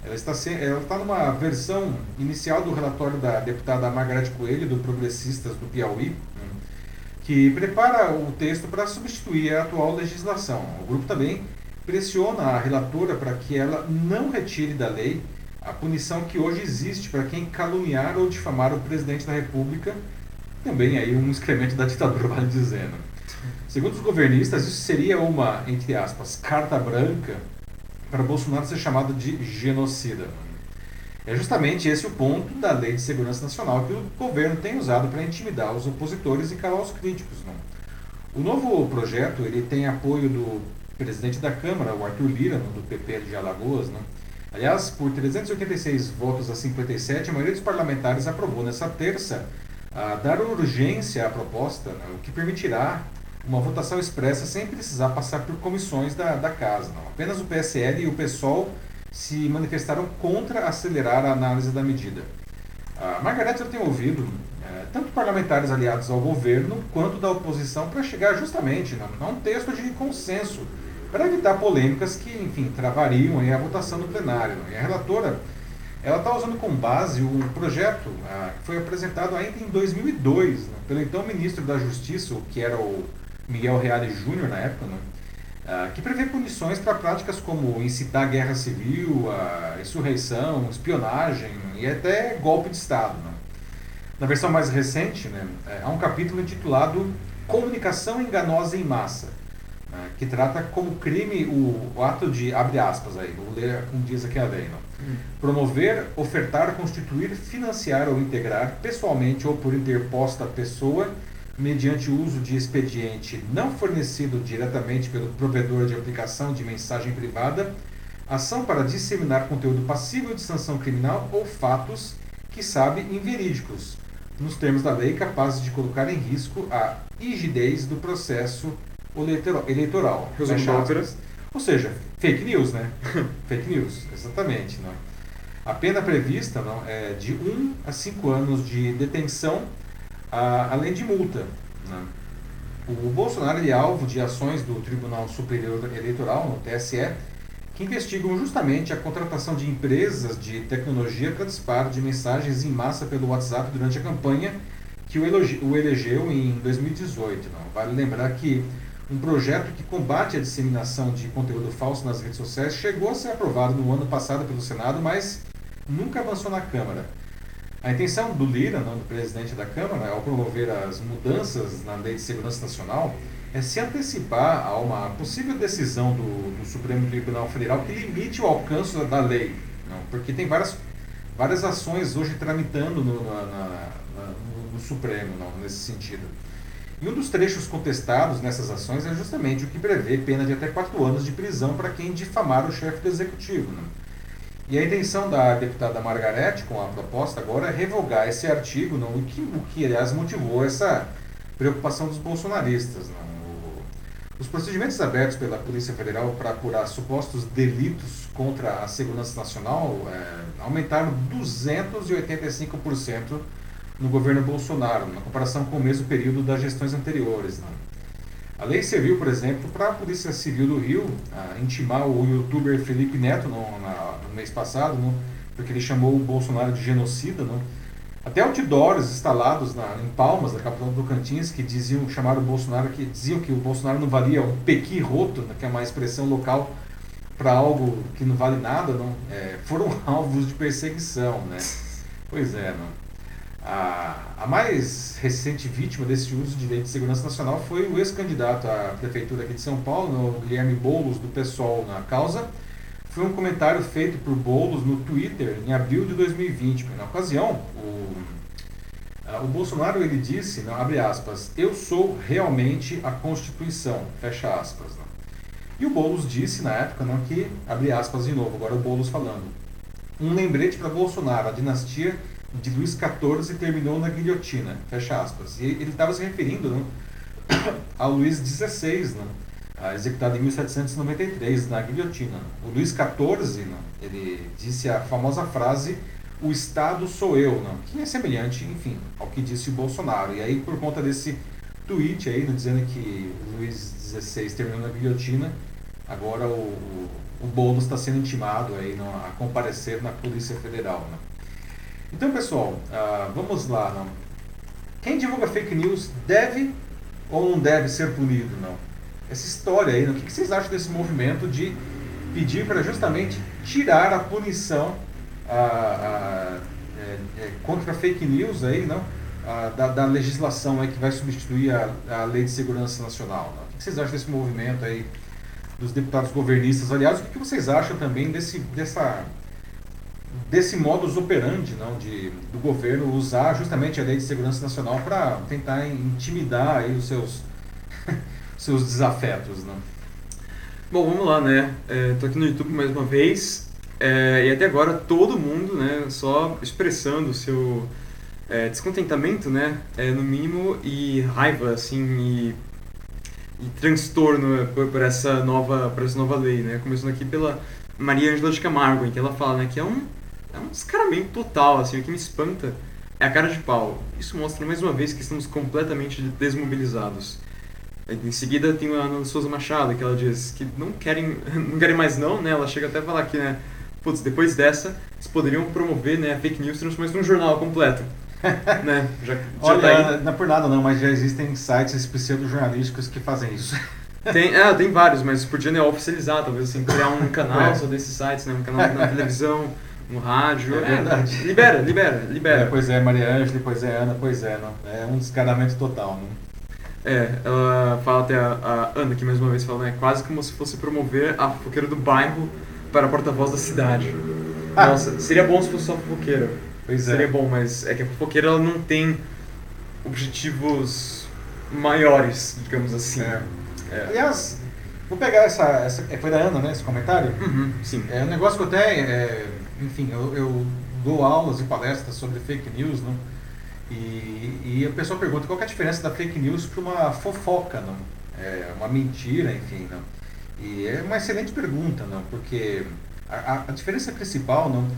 ela está, ela está numa versão inicial do relatório da deputada Margarete Coelho, do Progressistas do Piauí, né? que prepara o texto para substituir a atual legislação. O grupo também pressiona a relatora para que ela não retire da lei a punição que hoje existe para quem caluniar ou difamar o presidente da República também aí um excremento da ditadura, vale dizendo. Segundo os governistas, isso seria uma, entre aspas, carta branca para Bolsonaro ser chamado de genocida. É justamente esse o ponto da Lei de Segurança Nacional que o governo tem usado para intimidar os opositores e calar os críticos. Não? O novo projeto ele tem apoio do presidente da Câmara, o Arthur Lira, do PP de Alagoas. Não? Aliás, por 386 votos a 57, a maioria dos parlamentares aprovou nessa terça dar urgência à proposta, né, o que permitirá uma votação expressa sem precisar passar por comissões da, da casa. Não. Apenas o PSL e o PSOL se manifestaram contra acelerar a análise da medida. A Margarete eu tenho ouvido é, tanto parlamentares aliados ao governo quanto da oposição para chegar justamente a um texto de consenso para evitar polêmicas que, enfim, travariam a votação no plenário. E a relatora ela está usando como base um projeto ah, que foi apresentado ainda em 2002 né, pelo então ministro da Justiça, que era o Miguel Reale Júnior na época, né, ah, que prevê punições para práticas como incitar guerra civil, a insurreição, espionagem e até golpe de Estado. Né. Na versão mais recente, né, é, há um capítulo intitulado Comunicação Enganosa em Massa, né, que trata como crime o, o, ato de, abre aspas aí, vou ler como diz aqui a lei? Promover, ofertar, constituir, financiar ou integrar, pessoalmente ou por interposta pessoa, mediante o uso de expediente não fornecido diretamente pelo provedor de aplicação de mensagem privada, ação para disseminar conteúdo passível de sanção criminal ou fatos que sabe inverídicos, nos termos da lei capazes de colocar em risco a rigidez do processo eleitoral. Óperas. Ou seja, fake news, né? fake news, exatamente. Não? A pena prevista não, é de 1 um a 5 anos de detenção, a, além de multa. Não? O Bolsonaro é alvo de ações do Tribunal Superior Eleitoral, no TSE, que investigam justamente a contratação de empresas de tecnologia para disparo de mensagens em massa pelo WhatsApp durante a campanha que o elegeu em 2018. Não? Vale lembrar que um projeto que combate a disseminação de conteúdo falso nas redes sociais chegou a ser aprovado no ano passado pelo Senado, mas nunca avançou na Câmara. A intenção do Lira, não, do presidente da Câmara, ao promover as mudanças na Lei de Segurança Nacional, é se antecipar a uma possível decisão do, do Supremo Tribunal Federal que limite o alcance da lei. Não, porque tem várias, várias ações hoje tramitando no, na, na, no, Supremo não, nesse sentido. E um dos trechos contestados nessas ações é justamente o que prevê pena de até quatro anos de prisão para quem difamar o chefe do executivo. Né? E a intenção da deputada Margarete, com a proposta agora, é revogar esse artigo, não? O, que, o que, aliás, motivou essa preocupação dos bolsonaristas. Não? Os procedimentos abertos pela Polícia Federal para apurar supostos delitos contra a segurança nacional é, aumentaram 285% no governo Bolsonaro, na comparação com o mesmo período das gestões anteriores. Né? A lei serviu, por exemplo, para a Polícia Civil do Rio intimar o youtuber Felipe Neto no, na, no mês passado, porque ele chamou o Bolsonaro de genocida, até outdoors instalados na, em Palmas, na capital do Tocantins, que diziam, chamaram o Bolsonaro, que diziam que o Bolsonaro não valia um pequi roto, né, que é uma expressão local para algo que não vale nada, é, foram alvos de perseguição, né? Pois é, não. A, a mais recente vítima desse uso de lei de segurança nacional foi o ex-candidato à prefeitura aqui de São Paulo, Guilherme Boulos, do PSOL, na causa. Foi um comentário feito por Boulos no Twitter em abril de 2020. Na ocasião, o, o Bolsonaro ele disse, não, abre aspas, eu sou realmente a Constituição, fecha aspas. Não. E o Boulos disse na época não, que, abre aspas de novo, agora o Boulos falando, um lembrete para Bolsonaro, a dinastia de Luís XIV terminou na guilhotina, fecha aspas. E ele estava se referindo não, ao Luís XVI, não, executado em 1793 na guilhotina. O Luís XIV, não, ele disse a famosa frase o Estado sou eu, não, que é semelhante, enfim, ao que disse o Bolsonaro. E aí, por conta desse tweet aí, não, dizendo que Luís XVI terminou na guilhotina, agora o, o, o está sendo intimado aí a comparecer na Polícia Federal. Não. Então, pessoal, uh, vamos lá. Não? Quem divulga fake news deve ou não deve ser punido? Não? Essa história aí, não? o que vocês acham desse movimento de pedir para justamente tirar a punição a, é, é, contra fake news aí, não? Da, da, legislação aí que vai substituir a, a Lei de Segurança Nacional. Não? O que vocês acham desse movimento aí dos deputados governistas? Aliás, o que vocês acham também desse, dessa desse modus operandi não, de, do governo usar justamente a Lei de Segurança Nacional para tentar intimidar aí os seus, seus desafetos. Não? Bom, vamos lá, né? Estou é, aqui no YouTube mais uma vez é, e até agora todo mundo né, só expressando o seu é, descontentamento, né, é, no mínimo, e raiva, assim, e, e transtorno por, por, essa nova, por essa nova lei, né? Começando aqui pela Maria Ângela de Camargo, em que ela fala né, que é um é um descaramento total, assim, o que me espanta é a cara de pau. Isso mostra mais uma vez que estamos completamente desmobilizados. Em seguida tem a Ana Souza Machado, que ela diz que não querem, não querem mais não, né? Ela chega até a falar que, né, putz, depois dessa, eles poderiam promover, né, a fake news transformando num jornal completo. né? Já, já Olha, tá não é por nada não, mas já existem sites pseudo-jornalísticos que fazem isso. Tem, é, tem vários, mas podia né, oficializar, talvez assim, criar um canal é. só desses sites, né, um canal na televisão, no rádio. É verdade. É, libera, libera, libera. É, pois é, Maria Ângela, pois é, Ana, pois é. Não. É um descaramento total. Não? É, ela fala até a, a Ana, que mais uma vez fala, né, quase como se fosse promover a fofoqueira do bairro para porta-voz da cidade. Ah. Nossa, seria bom se fosse só fofoqueira. Pois seria é. bom, mas é que a fofoqueira ela não tem objetivos maiores, digamos assim. É. É. Aliás, vou pegar essa, essa. É, foi da Ana, né? Esse comentário? Uhum, sim. É um negócio que eu até. É, enfim, eu, eu, dou aulas e palestras sobre fake news, não? E, e a pessoa pergunta qual é a diferença da fake news para uma fofoca, não? É uma mentira, enfim, não? E é uma excelente pergunta, não? Porque a, a diferença principal, não?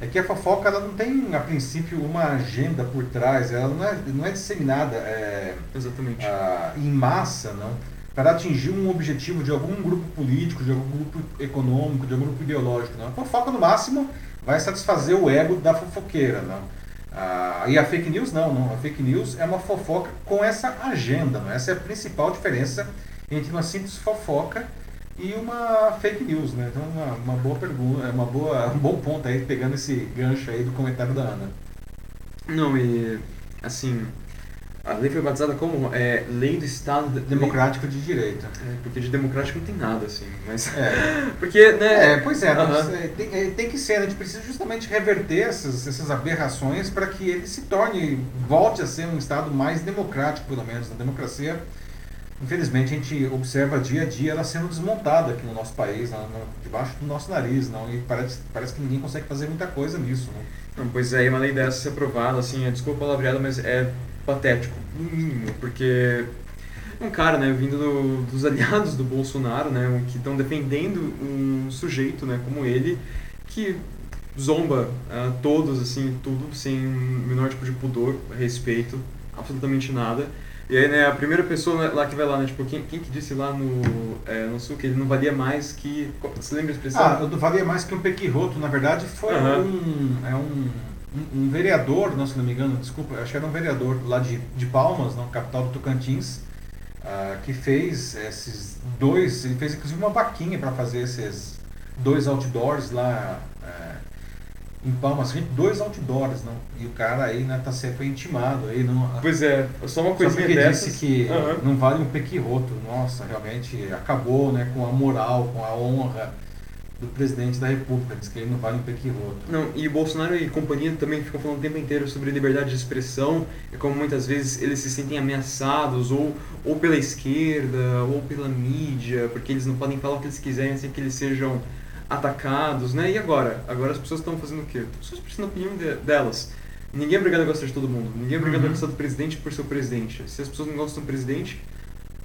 É que a fofoca ela não tem, a princípio, uma agenda por trás, ela não é, não é disseminada é, Exatamente. A, em massa, não? Para atingir um objetivo de algum grupo político, de algum grupo econômico, de algum grupo ideológico. Não. A fofoca, no máximo, vai satisfazer o ego da fofoqueira. Não. Ah, e a fake news, não, não. A fake news é uma fofoca com essa agenda. Não. Essa é a principal diferença entre uma simples fofoca e uma fake news. Né? Então, uma, uma boa pergunta, uma boa, um bom ponto aí, pegando esse gancho aí do comentário da Ana. Não, e assim, a lei foi batizada como é, Lei do Estado Democrático lei... de Direito. É, porque de democrático não tem nada, assim. Mas. É. porque, né? É, pois é, uh -huh. tem, é, tem, que ser, a gente precisa justamente reverter essas, essas aberrações para que ele se torne, volte a ser um Estado mais democrático, pelo menos. A democracia, infelizmente, a gente observa dia a dia ela sendo desmontada aqui no nosso país, no, no, debaixo do nosso nariz, não? E parece, parece que ninguém consegue fazer muita coisa nisso? Não, pois é, uma lei dessa ser aprovada, assim, desculpa a palavreada, mas é patético, no mínimo, porque um cara, né, vindo do, dos aliados do Bolsonaro, né, que estão defendendo um sujeito, né, como ele, que zomba uh, todos, assim, tudo, sem o menor tipo de pudor, respeito, absolutamente nada. E aí, né, a primeira pessoa lá que vai lá, né, tipo, quem, quem que disse lá no, é, no Sul que ele não valia mais que... Você lembra a expressão? Ah, não valia mais que um pequiroto, na verdade, foi um... É um um, um vereador, não, se não me engano, desculpa, acho que era um vereador lá de, de Palmas, não, capital do Tocantins, uh, que fez esses dois, ele fez inclusive uma vaquinha para fazer esses dois outdoors lá uh, em Palmas, dois outdoors, não? E o cara aí né, tá sendo intimado aí, não. Pois é, só uma coisinha só dessas. disse que uhum. não vale um pequiroto. Nossa, realmente acabou, né, com a moral, com a honra do presidente da República, diz que ele não vale um pequiroto. Não, e Bolsonaro e companhia também ficam falando o tempo inteiro sobre liberdade de expressão, e como muitas vezes eles se sentem ameaçados, ou, ou pela esquerda, ou pela mídia, porque eles não podem falar o que eles quiserem sem que eles sejam atacados, né? E agora? Agora as pessoas estão fazendo o quê? As pessoas precisam da opinião de, delas. Ninguém é obrigado a gostar de todo mundo. Ninguém é obrigado uhum. a gostar do presidente por ser o presidente. Se as pessoas não gostam do presidente,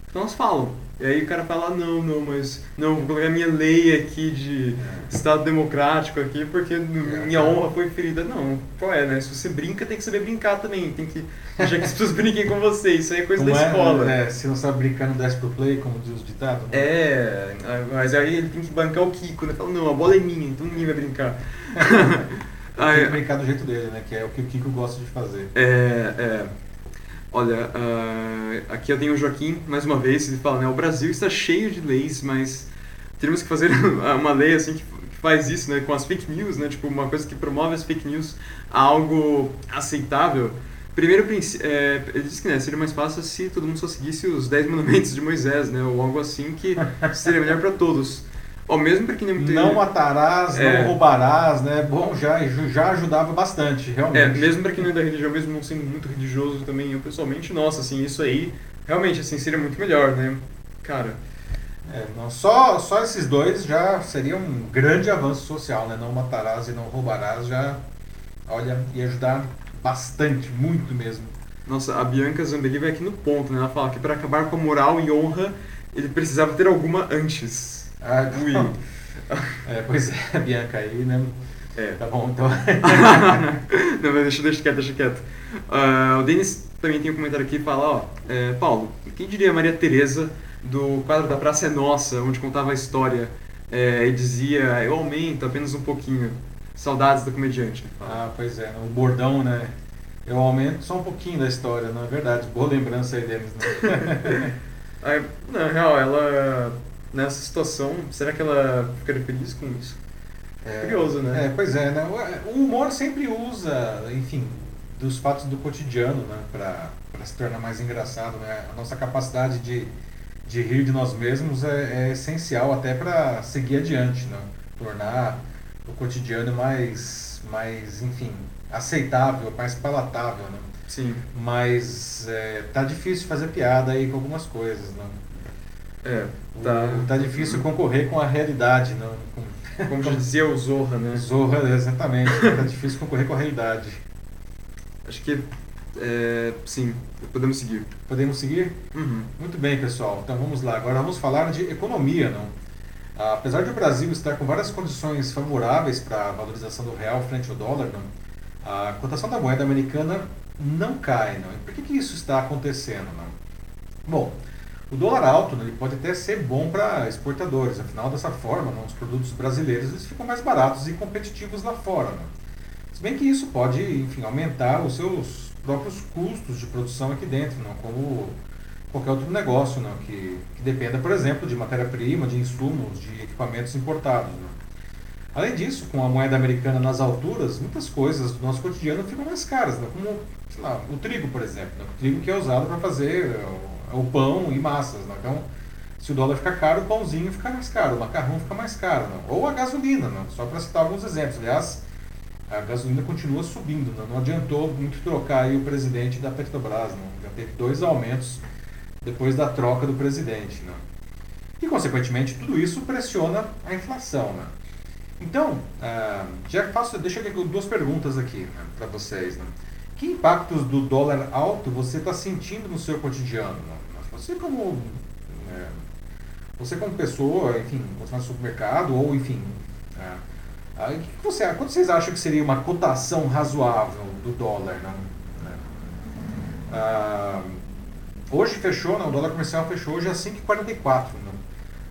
então elas falam. E aí o cara fala, não, não, mas não, vou colocar minha lei aqui de. Estado democrático aqui, porque minha honra foi ferida. Não, qual é, né? Se você brinca, tem que saber brincar também. Tem que deixar que as pessoas brinquem com você. Isso aí é coisa como da é, escola. É, se não sabe brincar, não desce pro play, como diz o ditado. Né? É, mas aí ele tem que bancar o Kiko, né? Fala, não, a bola é minha, então ninguém vai brincar. tem que brincar do jeito dele, né? Que é o que o Kiko gosta de fazer. É, é. Olha, uh, aqui eu tenho o Joaquim, mais uma vez, ele fala, né, o Brasil está cheio de leis, mas teríamos que fazer uma lei assim que, faz isso, né, com as fake news, né, tipo, uma coisa que promove as fake news a algo aceitável. Primeiro, é, ele disse que né, seria mais fácil se todo mundo só seguisse os 10 mandamentos de Moisés, né, ou algo assim que seria melhor para todos. Ó, mesmo para quem não tem... Não matarás, é. não roubarás, né? Bom, já, já ajudava bastante, realmente. É, mesmo para quem não é da religião, mesmo não sendo muito religioso também, eu pessoalmente, nossa, assim, isso aí, realmente, assim, seria muito melhor, né? Cara... É, não, só, só esses dois já seria um grande avanço social, né? Não matarás e não roubarás já, olha, ia ajudar bastante, muito mesmo. Nossa, a Bianca Zambelli vai aqui no ponto, né? Ela fala que para acabar com a moral e honra, ele precisava ter alguma antes. Ah, ui. é, pois é, Bianca aí, né? É. Tá bom, então. Não, mas deixa, deixa quieto, deixa quieto. Uh, o Denis também tem um comentário aqui e fala, ó, é, Paulo, quem diria Maria Tereza do quadro da Praça é Nossa, onde contava a história é, e dizia, eu aumento apenas um pouquinho. Saudades da comediante. Ah, pois é, o bordão, né? Eu aumento só um pouquinho da história, não é verdade? Boa lembrança aí, Denis, né? na real, ela nessa situação, será que ela ficaria feliz com isso? É, Curioso, né? É, pois é, né? O humor sempre usa, enfim, dos fatos do cotidiano, né, para se tornar mais engraçado, né? A nossa capacidade de, de rir de nós mesmos é, é essencial até para seguir adiante, né? Tornar o cotidiano mais, mais, enfim, aceitável, mais palatável, né? Sim. Mas é, tá difícil fazer piada aí com algumas coisas, né? É, tá. tá difícil concorrer com a realidade, não. Com, como dizia o Zorra, né? Zorra, exatamente. tá difícil concorrer com a realidade. Acho que é, sim, podemos seguir. Podemos seguir? Uhum. Muito bem, pessoal. Então vamos lá. Agora vamos falar de economia, não? Apesar de o Brasil estar com várias condições favoráveis para a valorização do real frente ao dólar, não? a cotação da moeda americana não cai. Não? E por que, que isso está acontecendo? Não? Bom, o dólar alto né, ele pode até ser bom para exportadores, afinal, dessa forma, né, os produtos brasileiros eles ficam mais baratos e competitivos lá fora. Né? Se bem que isso pode, enfim, aumentar os seus próprios custos de produção aqui dentro, como qualquer outro negócio? Que, que dependa, por exemplo, de matéria-prima, de insumos, de equipamentos importados. Não? Além disso, com a moeda americana nas alturas, muitas coisas do nosso cotidiano ficam mais caras, né? como lá, o trigo, por exemplo. Né? O trigo que é usado para fazer o pão e massas. Né? Então, se o dólar ficar caro, o pãozinho fica mais caro, o macarrão fica mais caro. Né? Ou a gasolina, né? só para citar alguns exemplos. Aliás, a gasolina continua subindo. Né? Não adiantou muito trocar aí o presidente da Petrobras. Né? Já teve dois aumentos depois da troca do presidente. Né? E, consequentemente, tudo isso pressiona a inflação. Né? Então, uh, já faço, deixa eu duas perguntas aqui né, para vocês. Né? Que impactos do dólar alto você está sentindo no seu cotidiano? Você como é, você como pessoa, enfim, você no supermercado ou enfim, é, que você, quanto vocês acham que seria uma cotação razoável do dólar? Né? Ah, hoje fechou, não, o dólar comercial fechou hoje a 5,44, né?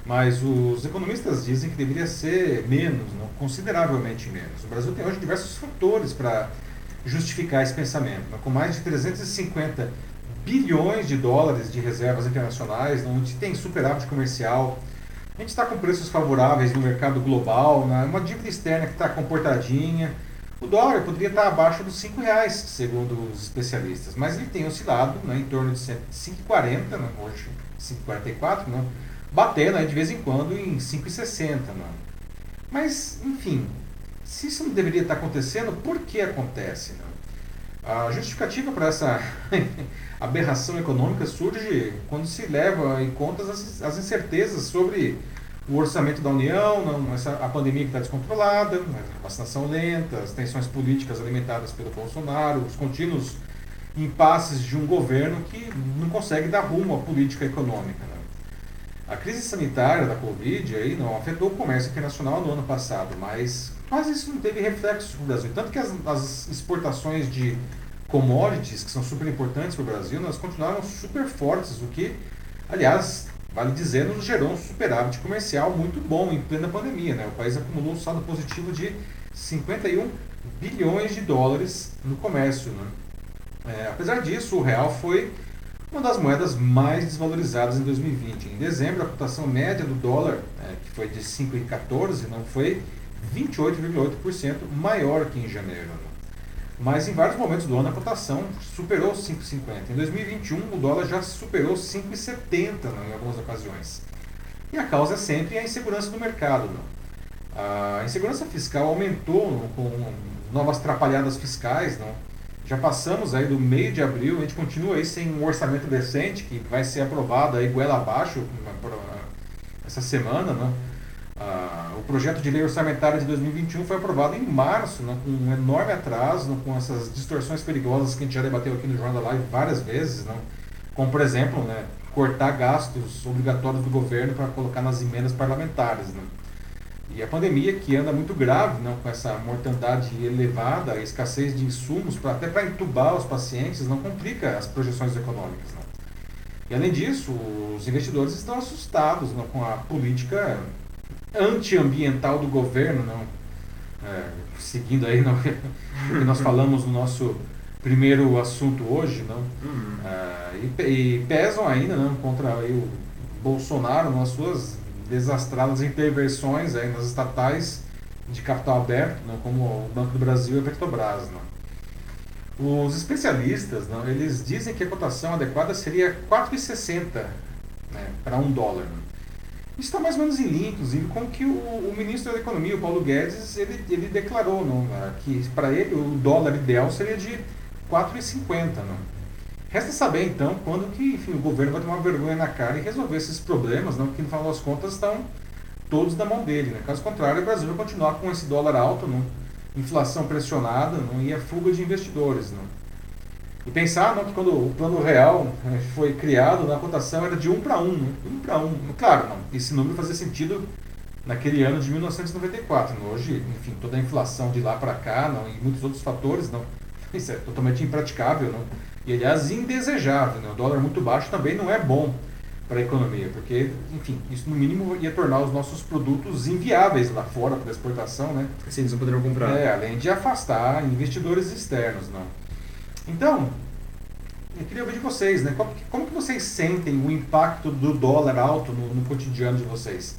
mas os economistas dizem que deveria ser menos, não, consideravelmente menos. O Brasil tem hoje diversos fatores para justificar esse pensamento. Com mais de 350 bilhões de dólares de reservas internacionais, onde tem superávit comercial, a gente está com preços favoráveis no mercado global, né? uma dívida externa que está comportadinha. O dólar poderia estar abaixo dos 5 reais, segundo os especialistas, mas ele tem oscilado né, em torno de 5,40, né, hoje 5,44, né, batendo né, de vez em quando em 5,60. Né. Mas, enfim, se isso não deveria estar acontecendo, por que acontece? Né? A justificativa para essa aberração econômica surge quando se leva em conta as, as incertezas sobre o orçamento da União, não, essa, a pandemia que está descontrolada, a vacinação lenta, as tensões políticas alimentadas pelo Bolsonaro, os contínuos impasses de um governo que não consegue dar rumo à política econômica. Né? A crise sanitária da Covid aí não afetou o comércio internacional no ano passado, mas quase isso não teve reflexo no Brasil. Tanto que as, as exportações de commodities, que são super importantes para o Brasil, elas continuaram super fortes, o que, aliás, vale dizer, nos gerou um superávit comercial muito bom em plena pandemia. Né? O país acumulou um saldo positivo de 51 bilhões de dólares no comércio. Né? É, apesar disso, o real foi uma das moedas mais desvalorizadas em 2020. Em dezembro, a cotação média do dólar, é, que foi de 5,14, não foi 28,8% maior que em janeiro. Né? Mas em vários momentos do ano a cotação superou 5,50. Em 2021 o dólar já superou 5,70 né, em algumas ocasiões. E a causa é sempre a insegurança do mercado. Né? A insegurança fiscal aumentou com novas trapalhadas fiscais. Não? Já passamos aí do meio de abril, a gente continua aí sem um orçamento decente, que vai ser aprovado aí goela abaixo essa semana. Não? Ah, o projeto de lei orçamentária de 2021 foi aprovado em março, né, com um enorme atraso, né, com essas distorções perigosas que a gente já debateu aqui no Jornal da Live várias vezes, né, como, por exemplo, né, cortar gastos obrigatórios do governo para colocar nas emendas parlamentares. Né. E a pandemia, que anda muito grave, né, com essa mortandade elevada, a escassez de insumos, pra, até para entubar os pacientes, não complica as projeções econômicas. Né. E além disso, os investidores estão assustados né, com a política antiambiental do governo, não, é, seguindo aí que nós falamos no nosso primeiro assunto hoje, não, uhum. é, e, e, pesam ainda não, contra aí, o Bolsonaro nas suas desastradas intervenções aí nas estatais de capital aberto, não, como o Banco do Brasil e a Petrobras. Não. Os especialistas, não, eles dizem que a cotação adequada seria 4,60 né, para um dólar. Não. Está mais ou menos em linha, inclusive, com o que o, o, ministro da Economia, o Paulo Guedes, ele, ele declarou não, que para ele o dólar ideal seria de 4,50. Resta saber então quando que enfim, o governo vai tomar vergonha na cara e resolver esses problemas, não, que no final das contas estão todos na mão dele. Né? Caso contrário, o Brasil vai continuar com esse dólar alto, não, inflação pressionada não, e a fuga de investidores. Não. E pensar não, que quando o plano real né, foi criado, na cotação era de 1 para 1. 1 para 1. Claro, não, esse número fazia sentido naquele ano de 1994. Não, hoje, enfim, toda a inflação de lá para cá não, e muitos outros fatores, não, isso é totalmente impraticável não, e, aliás, indesejável. Não, o dólar muito baixo também não é bom para a economia, porque, enfim, isso no mínimo ia tornar os nossos produtos inviáveis lá fora para exportação, né? Assim, eles não poderiam comprar. É, além de afastar investidores externos, não. Então, eu queria ouvir de vocês, né? Como, como que vocês sentem o impacto do dólar alto no, no, cotidiano de vocês?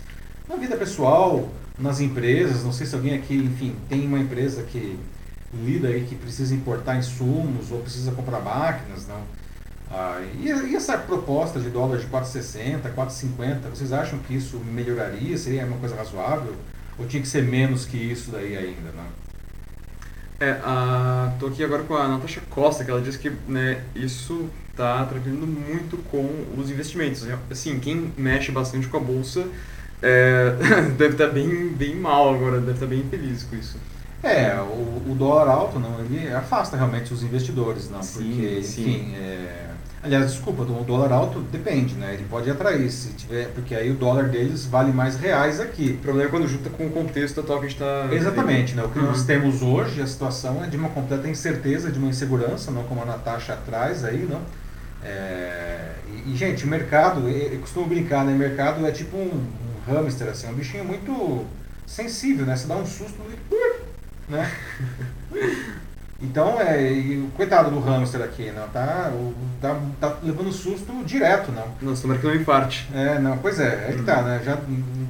Na vida pessoal, nas empresas, não sei se alguém aqui, enfim, tem uma empresa que lida aí, que precisa importar insumos ou precisa comprar máquinas, não? Ah, e, e, essa proposta de dólar de 4,60, 4,50, vocês acham que isso melhoraria? Seria uma coisa razoável? Ou tinha que ser menos que isso daí ainda, não? É, a, tô aqui agora com a Natasha Costa, que ela disse que né, isso está atrapalhando muito com os investimentos. Assim, quem mexe bastante com a bolsa é, deve estar tá bem, bem mal agora, deve estar tá bem feliz com isso. É, o, o dólar alto não, ele afasta realmente os investidores, não, sim, porque, sim. enfim, é, Aliás, desculpa, o dólar alto depende, né? Ele pode atrair, se tiver, porque aí o dólar deles vale mais reais aqui. O problema é quando junta com o contexto atual que a gente está. Exatamente, né? O que uhum. nós temos hoje, a situação é de uma completa incerteza, de uma insegurança, não como a Natasha atrás aí, não? É, e, gente, o mercado, eu costumo brincar, né? O mercado é tipo um, um hamster, assim, um bichinho muito sensível, né? Você dá um susto e. Né? Então, é, e, coitado do hamster aqui, não, tá, o, tá, tá levando susto direto, não. Nossa, tomara que não infarte. É, não, pois é, é que tá, né? Já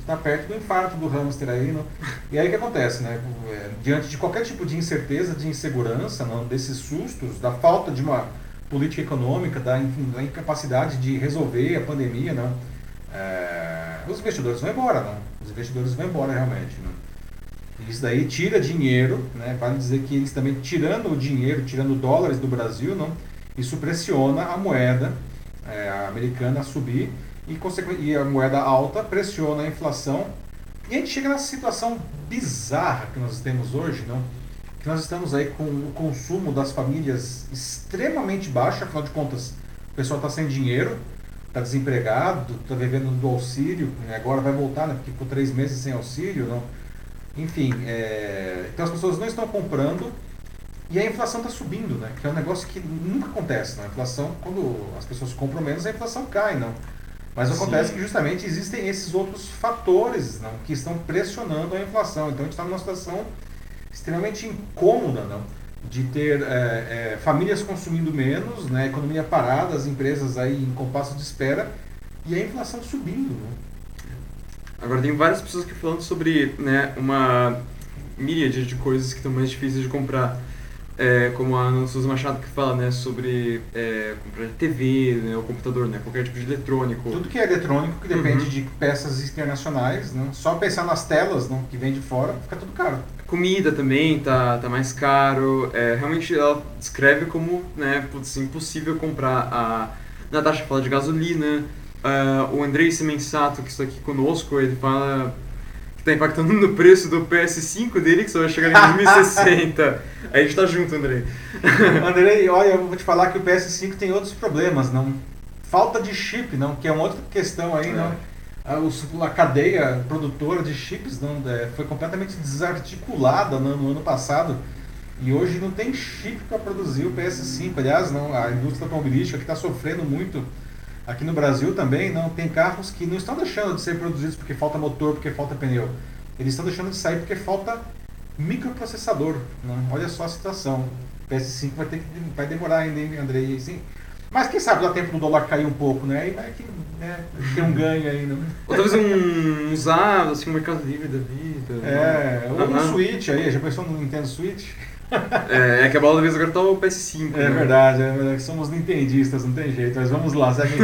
tá perto do infarto do hamster aí, não. E aí o que acontece, né? É, diante de qualquer tipo de incerteza, de insegurança, não, desses sustos, da falta de uma política econômica, da, enfim, da incapacidade de resolver a pandemia, não, é, os investidores vão embora, não. Os investidores vão embora realmente, não. Isso daí tira dinheiro, né? vale dizer que eles também tirando o dinheiro, tirando dólares do Brasil, não? isso pressiona a moeda é, americana a subir e, e a moeda alta pressiona a inflação. E a gente chega nessa situação bizarra que nós temos hoje, não? que nós estamos aí com o consumo das famílias extremamente baixo, afinal de contas, o pessoal está sem dinheiro, está desempregado, está vivendo do auxílio, né? agora vai voltar, né? porque ficou três meses sem auxílio, não? Enfim, é, então as pessoas não estão comprando e a inflação está subindo, né? Que é um negócio que nunca acontece. Né? A inflação, quando as pessoas compram menos, a inflação cai, não. Mas acontece Sim. que justamente existem esses outros fatores não, que estão pressionando a inflação. Então a gente está numa situação extremamente incômoda, não? De ter é, é, famílias consumindo menos, né? economia parada, as empresas aí em compasso de espera e a inflação subindo. Não? Agora tem várias pessoas que falando sobre né, uma míriade de coisas que estão mais difíceis de comprar. É, como a Ana Souza Machado que fala né, sobre é, comprar TV, né, o computador, né, qualquer tipo de eletrônico. Tudo que é eletrônico, que depende uhum. de peças internacionais, né, só pensar nas telas né, que vem de fora, fica tudo caro. Comida também tá, tá mais caro. É, realmente ela descreve como né, putz, impossível comprar. A Natasha fala de gasolina, Uh, o Andrei Semensato, que está aqui conosco, ele fala que está impactando no preço do PS5 dele, que só vai chegar em 2060. Aí a gente tá junto, Andrei. Andrei, olha, eu vou te falar que o PS5 tem outros problemas, não. Falta de chip, não, que é uma outra questão aí, é. não. A, a, cadeia produtora de chips não, é, foi completamente desarticulada no, no ano passado. E hoje não tem chip para produzir o PS5. Aliás, não, a indústria automobilística que está sofrendo muito Aqui no Brasil também não tem carros que não estão deixando de ser produzidos porque falta motor, porque falta pneu. Eles estão deixando de sair porque falta microprocessador. Né? Olha só a situação. O PS5 vai ter que vai demorar ainda, hein, Andrei? Mas quem sabe dá tempo do dólar cair um pouco, né? Aí vai que né, ter um ganho ainda. Né? Ou talvez um usado, assim, um mercado livre da vida. É, né? ou um Switch aí, já pensou no Nintendo Switch? É, é que a bola da vez agora tá o PS5. É né? verdade, é, somos nintendistas, não tem jeito, mas vamos lá, segue.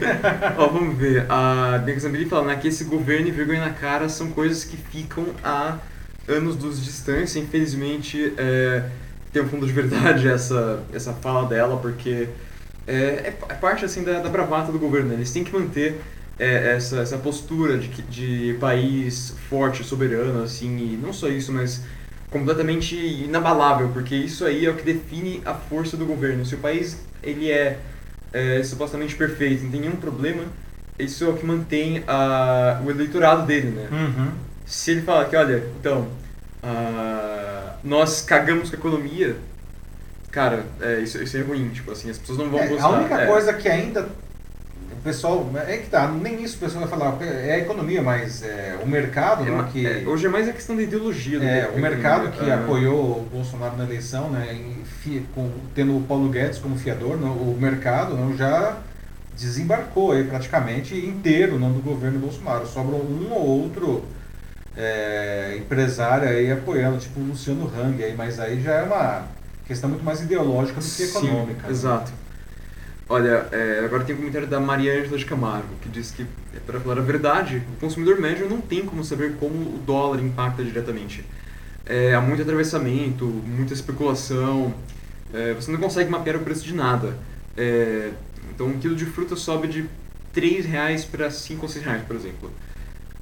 Ó, vamos ver. A Bianca Zambelli fala né, que esse governo e vergonha na cara são coisas que ficam a anos de distância. Infelizmente, é, tem um fundo de verdade essa, essa fala dela, porque é, é, é parte assim da, da bravata do governo. Né? Eles têm que manter é, essa, essa postura de, de país forte, soberano, assim, e não só isso, mas completamente inabalável, porque isso aí é o que define a força do governo. Se o país ele é, é supostamente perfeito, não tem nenhum problema, isso é o que mantém a, o eleitorado dele, né? Uhum. Se ele falar que, olha, então, uh, nós cagamos com a economia, cara, é, isso, isso é ruim, tipo assim, as pessoas não vão é, gostar. A única é. coisa que ainda pessoal, é que tá, nem isso o pessoal vai falar, é a economia, mas é, o mercado, é, né, que... É, hoje é mais a questão da ideologia. É, o mercado que apoiou o Bolsonaro na eleição, né, com, tendo o Paulo Guedes como fiador, né, o mercado né, já desembarcou aí praticamente inteiro né, do governo Bolsonaro. Sobrou um ou outro é, empresário aí apoiando, tipo o Luciano Hang, aí, mas aí já é uma questão muito mais ideológica do que econômica. Sim, né? Exato. Olha, é, agora tem um comentário da Maria Ângela de Camargo, que diz que, é, para falar a verdade, o consumidor médio não tem como saber como o dólar impacta diretamente. É, há muito atravessamento, muita especulação, é, você não consegue mapear o preço de nada. É, então, um quilo de fruta sobe de 3 reais para 5 ou 6 reais, por exemplo.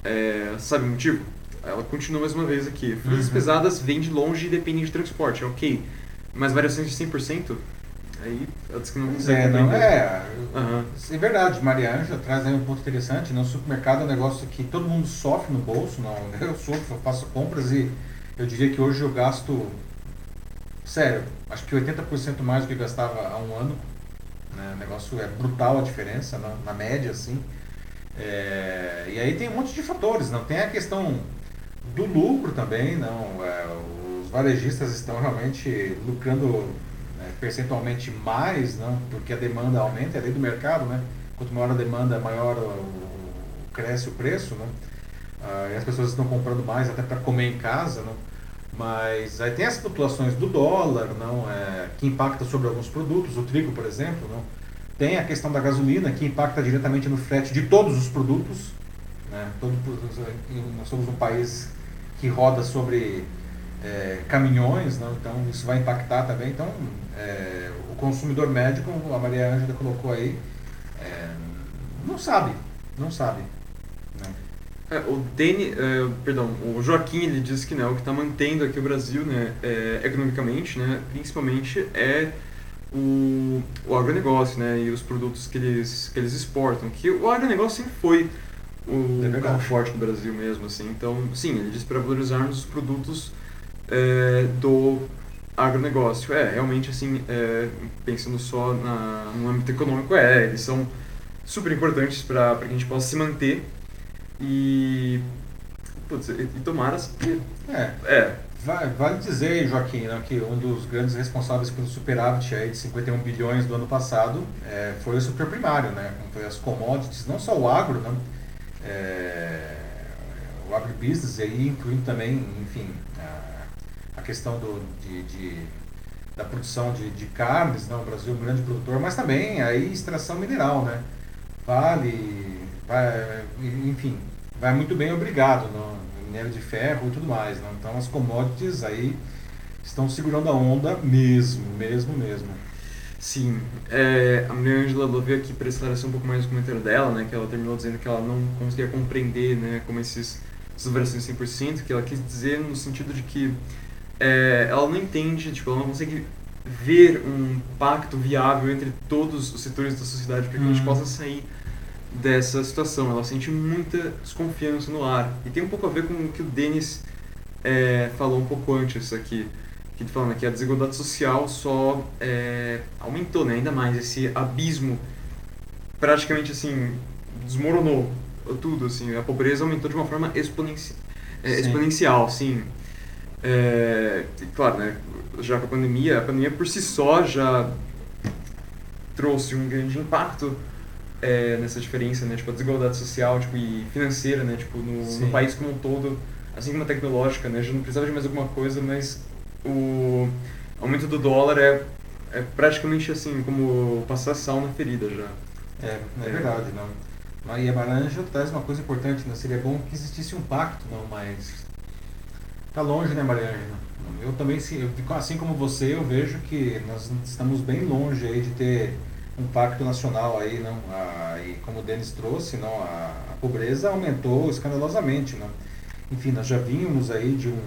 É, sabe o motivo? Ela continua mais uma vez aqui. Frutas uhum. pesadas vêm de longe e dependem de transporte, ok. Mas variações de 100%? Aí ela disse que não consegue. É, não, é, uhum. é verdade, Maria Ângela traz aí um ponto interessante. No supermercado é um negócio que todo mundo sofre no bolso. Não, eu sofro, eu faço compras e eu diria que hoje eu gasto, sério, acho que 80% mais do que gastava há um ano. Né? O negócio é brutal a diferença, na, na média, assim. É, e aí tem um monte de fatores, não tem a questão do lucro também, não. É, varejistas estão realmente lucrando né, percentualmente mais, não? porque a demanda aumenta, é lei do mercado, né? Quanto maior a demanda, maior o, cresce o preço, né? Ah, e as pessoas estão comprando mais até para comer em casa, não? Mas aí tem as flutuações do dólar, não, é, que impacta sobre alguns produtos, o trigo, por exemplo, não. Tem a questão da gasolina que impacta diretamente no frete de todos os produtos, né? Todo, nós somos um país que roda sobre é, caminhões, não? então isso vai impactar também. Então, é, o consumidor médio, como a Maria Ângela colocou aí, é, não sabe, não sabe. Né? É, o Deni, é, perdão, o Joaquim ele diz que né, o que está mantendo aqui o Brasil, né, é, economicamente, né, principalmente é o, o agronegócio, né, e os produtos que eles que eles exportam. Que o agronegócio sempre foi o é forte do Brasil mesmo, assim. Então, sim, ele diz para valorizarmos os produtos é, do agronegócio. É, realmente, assim, é, pensando só na, no âmbito econômico, é, eles são super importantes para que a gente possa se manter e. Putz, e, e tomara que. É. é. Vale dizer, Joaquim, né, que um dos grandes responsáveis pelo superávit aí de 51 bilhões do ano passado é, foi o super primário, né? Foi as commodities, não só o agro, né? É, o agribusiness, aí incluindo também, enfim, a, a questão do, de, de da produção de, de carnes, né? o Brasil é um grande produtor, mas também aí extração mineral, né? Vale, vai, enfim, vai muito bem, obrigado, no minério de ferro e tudo mais. Né? Então as commodities aí estão segurando a onda mesmo, mesmo, mesmo. Sim, é, a Maria Angela veio aqui para esclarecer um pouco mais o comentário dela, né, que ela terminou dizendo que ela não conseguia compreender né, como esses, essas variações 100%, que ela quis dizer no sentido de que é, ela não entende, tipo, ela não consegue ver um pacto viável entre todos os setores da sociedade para que uhum. a gente uhum. possa sair dessa situação. Ela sente muita desconfiança no ar. E tem um pouco a ver com o que o Denis é, falou um pouco antes aqui que falando que a desigualdade social só é, aumentou, né, ainda mais esse abismo praticamente assim desmoronou tudo assim a pobreza aumentou de uma forma exponenci é, exponencial sim é, claro né já com a pandemia a pandemia por si só já trouxe um grande impacto é, nessa diferença né tipo a desigualdade social tipo e financeira né tipo no, no país como um todo assim como a tecnológica né já não precisava de mais alguma coisa mas o aumento do dólar é, é praticamente assim como passar sal na ferida já. É, é, verdade, não. Maria Maranja traz uma coisa importante, né? Seria bom que existisse um pacto, não, mas tá longe, né, Maria Eu também, assim como você, eu vejo que nós estamos bem longe aí de ter um pacto nacional aí, não? A, e como o Denis trouxe, não, a, a pobreza aumentou escandalosamente, não? Enfim, nós já vínhamos aí de um,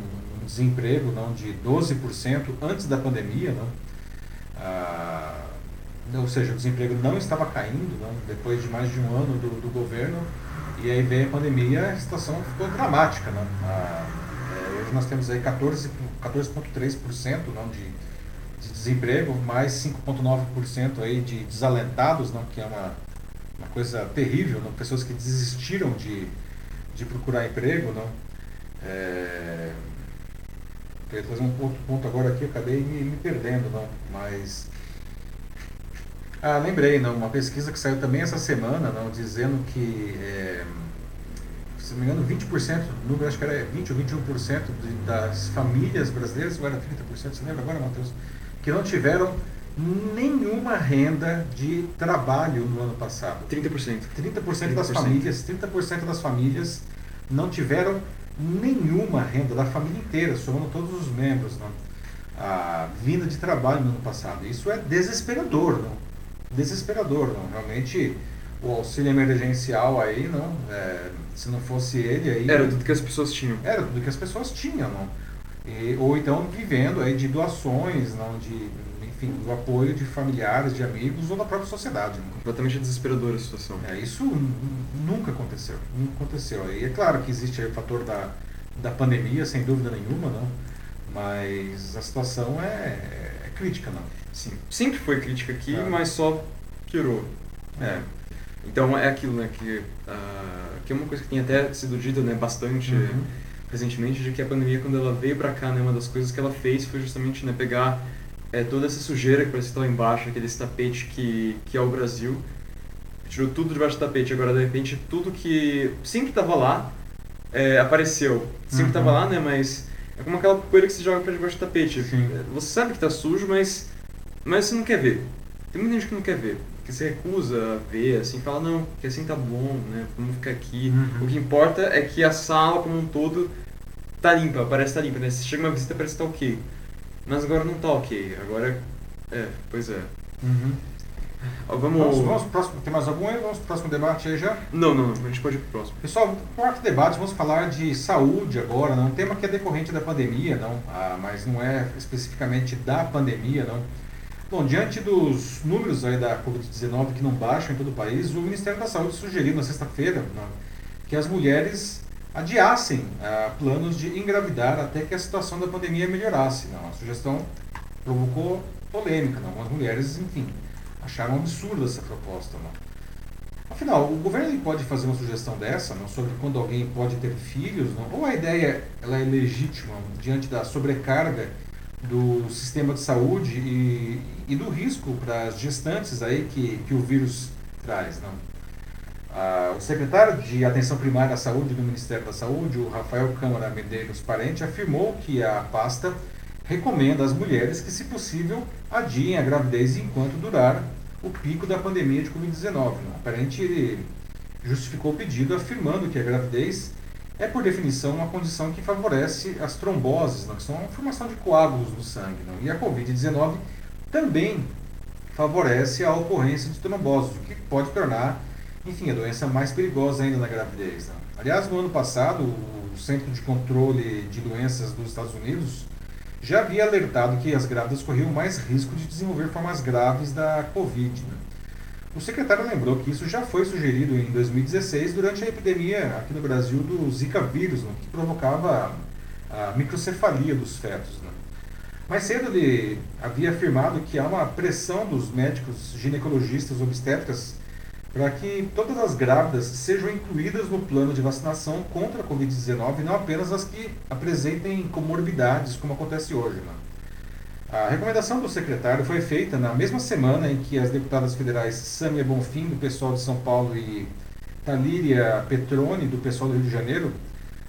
desemprego não, de 12% antes da pandemia, não? Ah, ou seja, o desemprego não estava caindo não, depois de mais de um ano do, do governo, e aí veio a pandemia a situação ficou dramática. Não? Ah, hoje nós temos aí 14,3% 14 não, de, de desemprego, mais 5,9% aí de desalentados, não, que é uma, uma coisa terrível, não? pessoas que desistiram de, de procurar emprego. Não? É, eu ia trazer um outro ponto agora aqui, acabei me, me perdendo, não, mas... Ah, lembrei, não, uma pesquisa que saiu também essa semana, não, dizendo que, é, se não me engano, 20%, número acho que era 20 ou 21% de, das famílias brasileiras, ou era 30%, você lembra agora, Matheus? Que não tiveram nenhuma renda de trabalho no ano passado. 30%. 30%, 30%. das famílias, 30% das famílias não tiveram nenhuma renda da família inteira, somando todos os membros, não? a vinda de trabalho no ano passado. Isso é desesperador, não? Desesperador, não? Realmente o auxílio emergencial aí, não? É, se não fosse ele aí... Era tudo que as pessoas tinham. Era tudo que as pessoas tinham, não? E, ou então vivendo aí de doações, não? De enfim, do apoio de familiares, de amigos ou da própria sociedade. Né? Completamente desesperadora a situação. É, isso nunca aconteceu, nunca aconteceu. E é claro que existe o fator da, da pandemia, sem dúvida nenhuma, não? mas a situação é, é crítica. Não? Sim, sempre foi crítica aqui, é. mas só piorou. É. Então é aquilo, né, que, uh, que é uma coisa que tem até sido dita né, bastante uhum. recentemente de que a pandemia, quando ela veio para cá, né, uma das coisas que ela fez foi justamente né, pegar é, toda essa sujeira que parece estar lá embaixo, aquele tapete que, que é o Brasil, tirou tudo debaixo do tapete. Agora, de repente, tudo que sempre estava lá é, apareceu. Sempre estava uhum. lá, né? Mas é como aquela poeira que você joga para debaixo do tapete. Sim. Você sabe que está sujo, mas, mas você não quer ver. Tem muita gente que não quer ver. Que você recusa a ver, assim, fala, não, que assim tá bom, né? Vamos ficar aqui. Uhum. O que importa é que a sala como um todo tá limpa, parece tá limpa, né? Se chega uma visita parece que tá ok. Mas agora não tá ok. Agora. É, pois é. Uhum. Vamos... Vamos, vamos pro próximo. Tem mais algum aí? Vamos pro próximo debate aí já? Não, não, a gente pode ir pro próximo. Pessoal, quarto debate vamos falar de saúde agora, não? um tema que é decorrente da pandemia, não, ah, mas não é especificamente da pandemia, não. Bom, diante dos números aí da Covid-19 que não baixam em todo o país, o Ministério da Saúde sugeriu na sexta-feira que as mulheres adiassem ah, planos de engravidar até que a situação da pandemia melhorasse. Não. A sugestão provocou polêmica, não. As mulheres, enfim, acharam absurda essa proposta. Não? Afinal, o governo pode fazer uma sugestão dessa não, sobre quando alguém pode ter filhos, não? ou a ideia ela é legítima diante da sobrecarga do sistema de saúde e, e do risco para as gestantes aí que, que o vírus traz. Não? Ah, o secretário de Atenção Primária à Saúde do Ministério da Saúde, o Rafael Câmara Medeiros Parente, afirmou que a pasta recomenda às mulheres que, se possível, adiem a gravidez enquanto durar o pico da pandemia de Covid-19. Aparentemente, ele justificou o pedido afirmando que a gravidez é, por definição, uma condição que favorece as tromboses, não? que são a formação de coágulos no sangue. Não? E a Covid-19 também favorece a ocorrência de tromboses, o que pode tornar, enfim, a doença mais perigosa ainda na gravidez. Não? Aliás, no ano passado, o Centro de Controle de Doenças dos Estados Unidos já havia alertado que as grávidas corriam mais risco de desenvolver formas graves da Covid. Né? O secretário lembrou que isso já foi sugerido em 2016 durante a epidemia aqui no Brasil do Zika vírus, né, que provocava a microcefalia dos fetos. Né? Mais cedo ele havia afirmado que há uma pressão dos médicos ginecologistas obstétricas para que todas as grávidas sejam incluídas no plano de vacinação contra a Covid-19, não apenas as que apresentem comorbidades, como acontece hoje. Né? A recomendação do secretário foi feita na mesma semana em que as deputadas federais Sâmia Bonfim, do pessoal de São Paulo, e Talíria Petroni, do pessoal do Rio de Janeiro,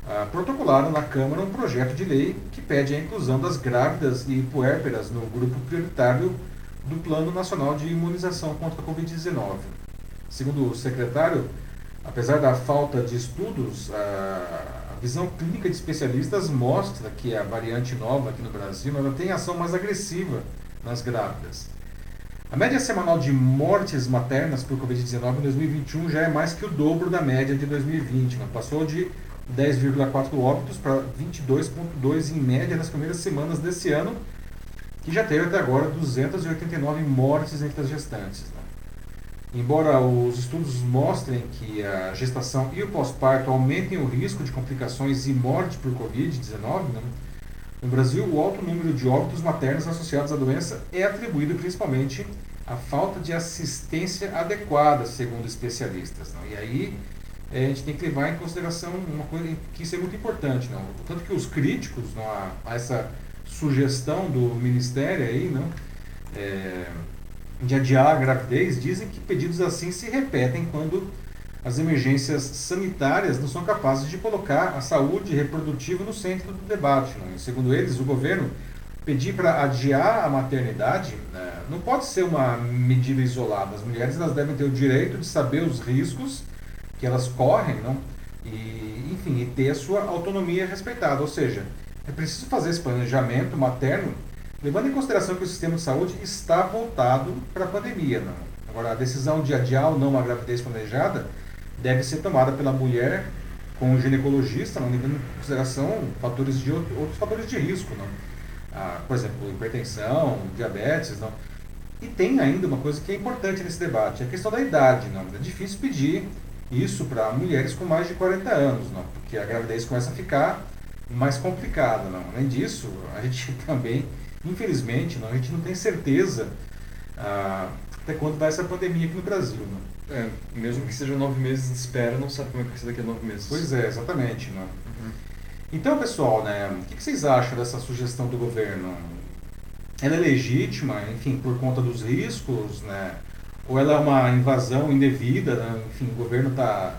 ah, protocolaram na Câmara um projeto de lei que pede a inclusão das grávidas e puérperas no grupo prioritário do Plano Nacional de Imunização contra a Covid-19. Segundo o secretário, apesar da falta de estudos, a visão clínica de especialistas mostra que a variante nova aqui no Brasil ela tem ação mais agressiva nas grávidas. A média semanal de mortes maternas por Covid-19 em 2021 já é mais que o dobro da média de 2020. Né? Passou de 10,4 óbitos para 22,2 em média nas primeiras semanas desse ano, que já teve até agora 289 mortes entre as gestantes. Né? Embora os estudos mostrem que a gestação e o pós-parto aumentem o risco de complicações e morte por Covid-19, né, no Brasil o alto número de óbitos maternos associados à doença é atribuído principalmente à falta de assistência adequada, segundo especialistas. Não? E aí é, a gente tem que levar em consideração uma coisa que isso é muito importante. Não? Tanto que os críticos não, a, a essa sugestão do Ministério aí, não, é, de adiar a gravidez, dizem que pedidos assim se repetem quando as emergências sanitárias não são capazes de colocar a saúde reprodutiva no centro do debate. Né? Segundo eles, o governo pedir para adiar a maternidade né, não pode ser uma medida isolada. As mulheres elas devem ter o direito de saber os riscos que elas correm, não? E, enfim, e ter a sua autonomia respeitada. Ou seja, é preciso fazer esse planejamento materno levando em consideração que o sistema de saúde está voltado para a pandemia. Não? Agora, a decisão de adiar ou não uma gravidez planejada deve ser tomada pela mulher com o ginecologista, não levando em consideração fatores de outros fatores de risco, não? Ah, por exemplo, hipertensão, diabetes, não? E tem ainda uma coisa que é importante nesse debate, é a questão da idade, não? É difícil pedir isso para mulheres com mais de 40 anos, não? Porque a gravidez começa a ficar mais complicada, não? Além disso, a gente também Infelizmente, não, a gente não tem certeza ah, até quando vai essa pandemia aqui no Brasil. Né? É, mesmo que seja nove meses de espera, não sabe como é que vai ser daqui a nove meses. Pois é, exatamente. Né? Uhum. Então, pessoal, né, o que vocês acham dessa sugestão do governo? Ela é legítima, enfim, por conta dos riscos, né? Ou ela é uma invasão indevida, né? enfim, o governo está,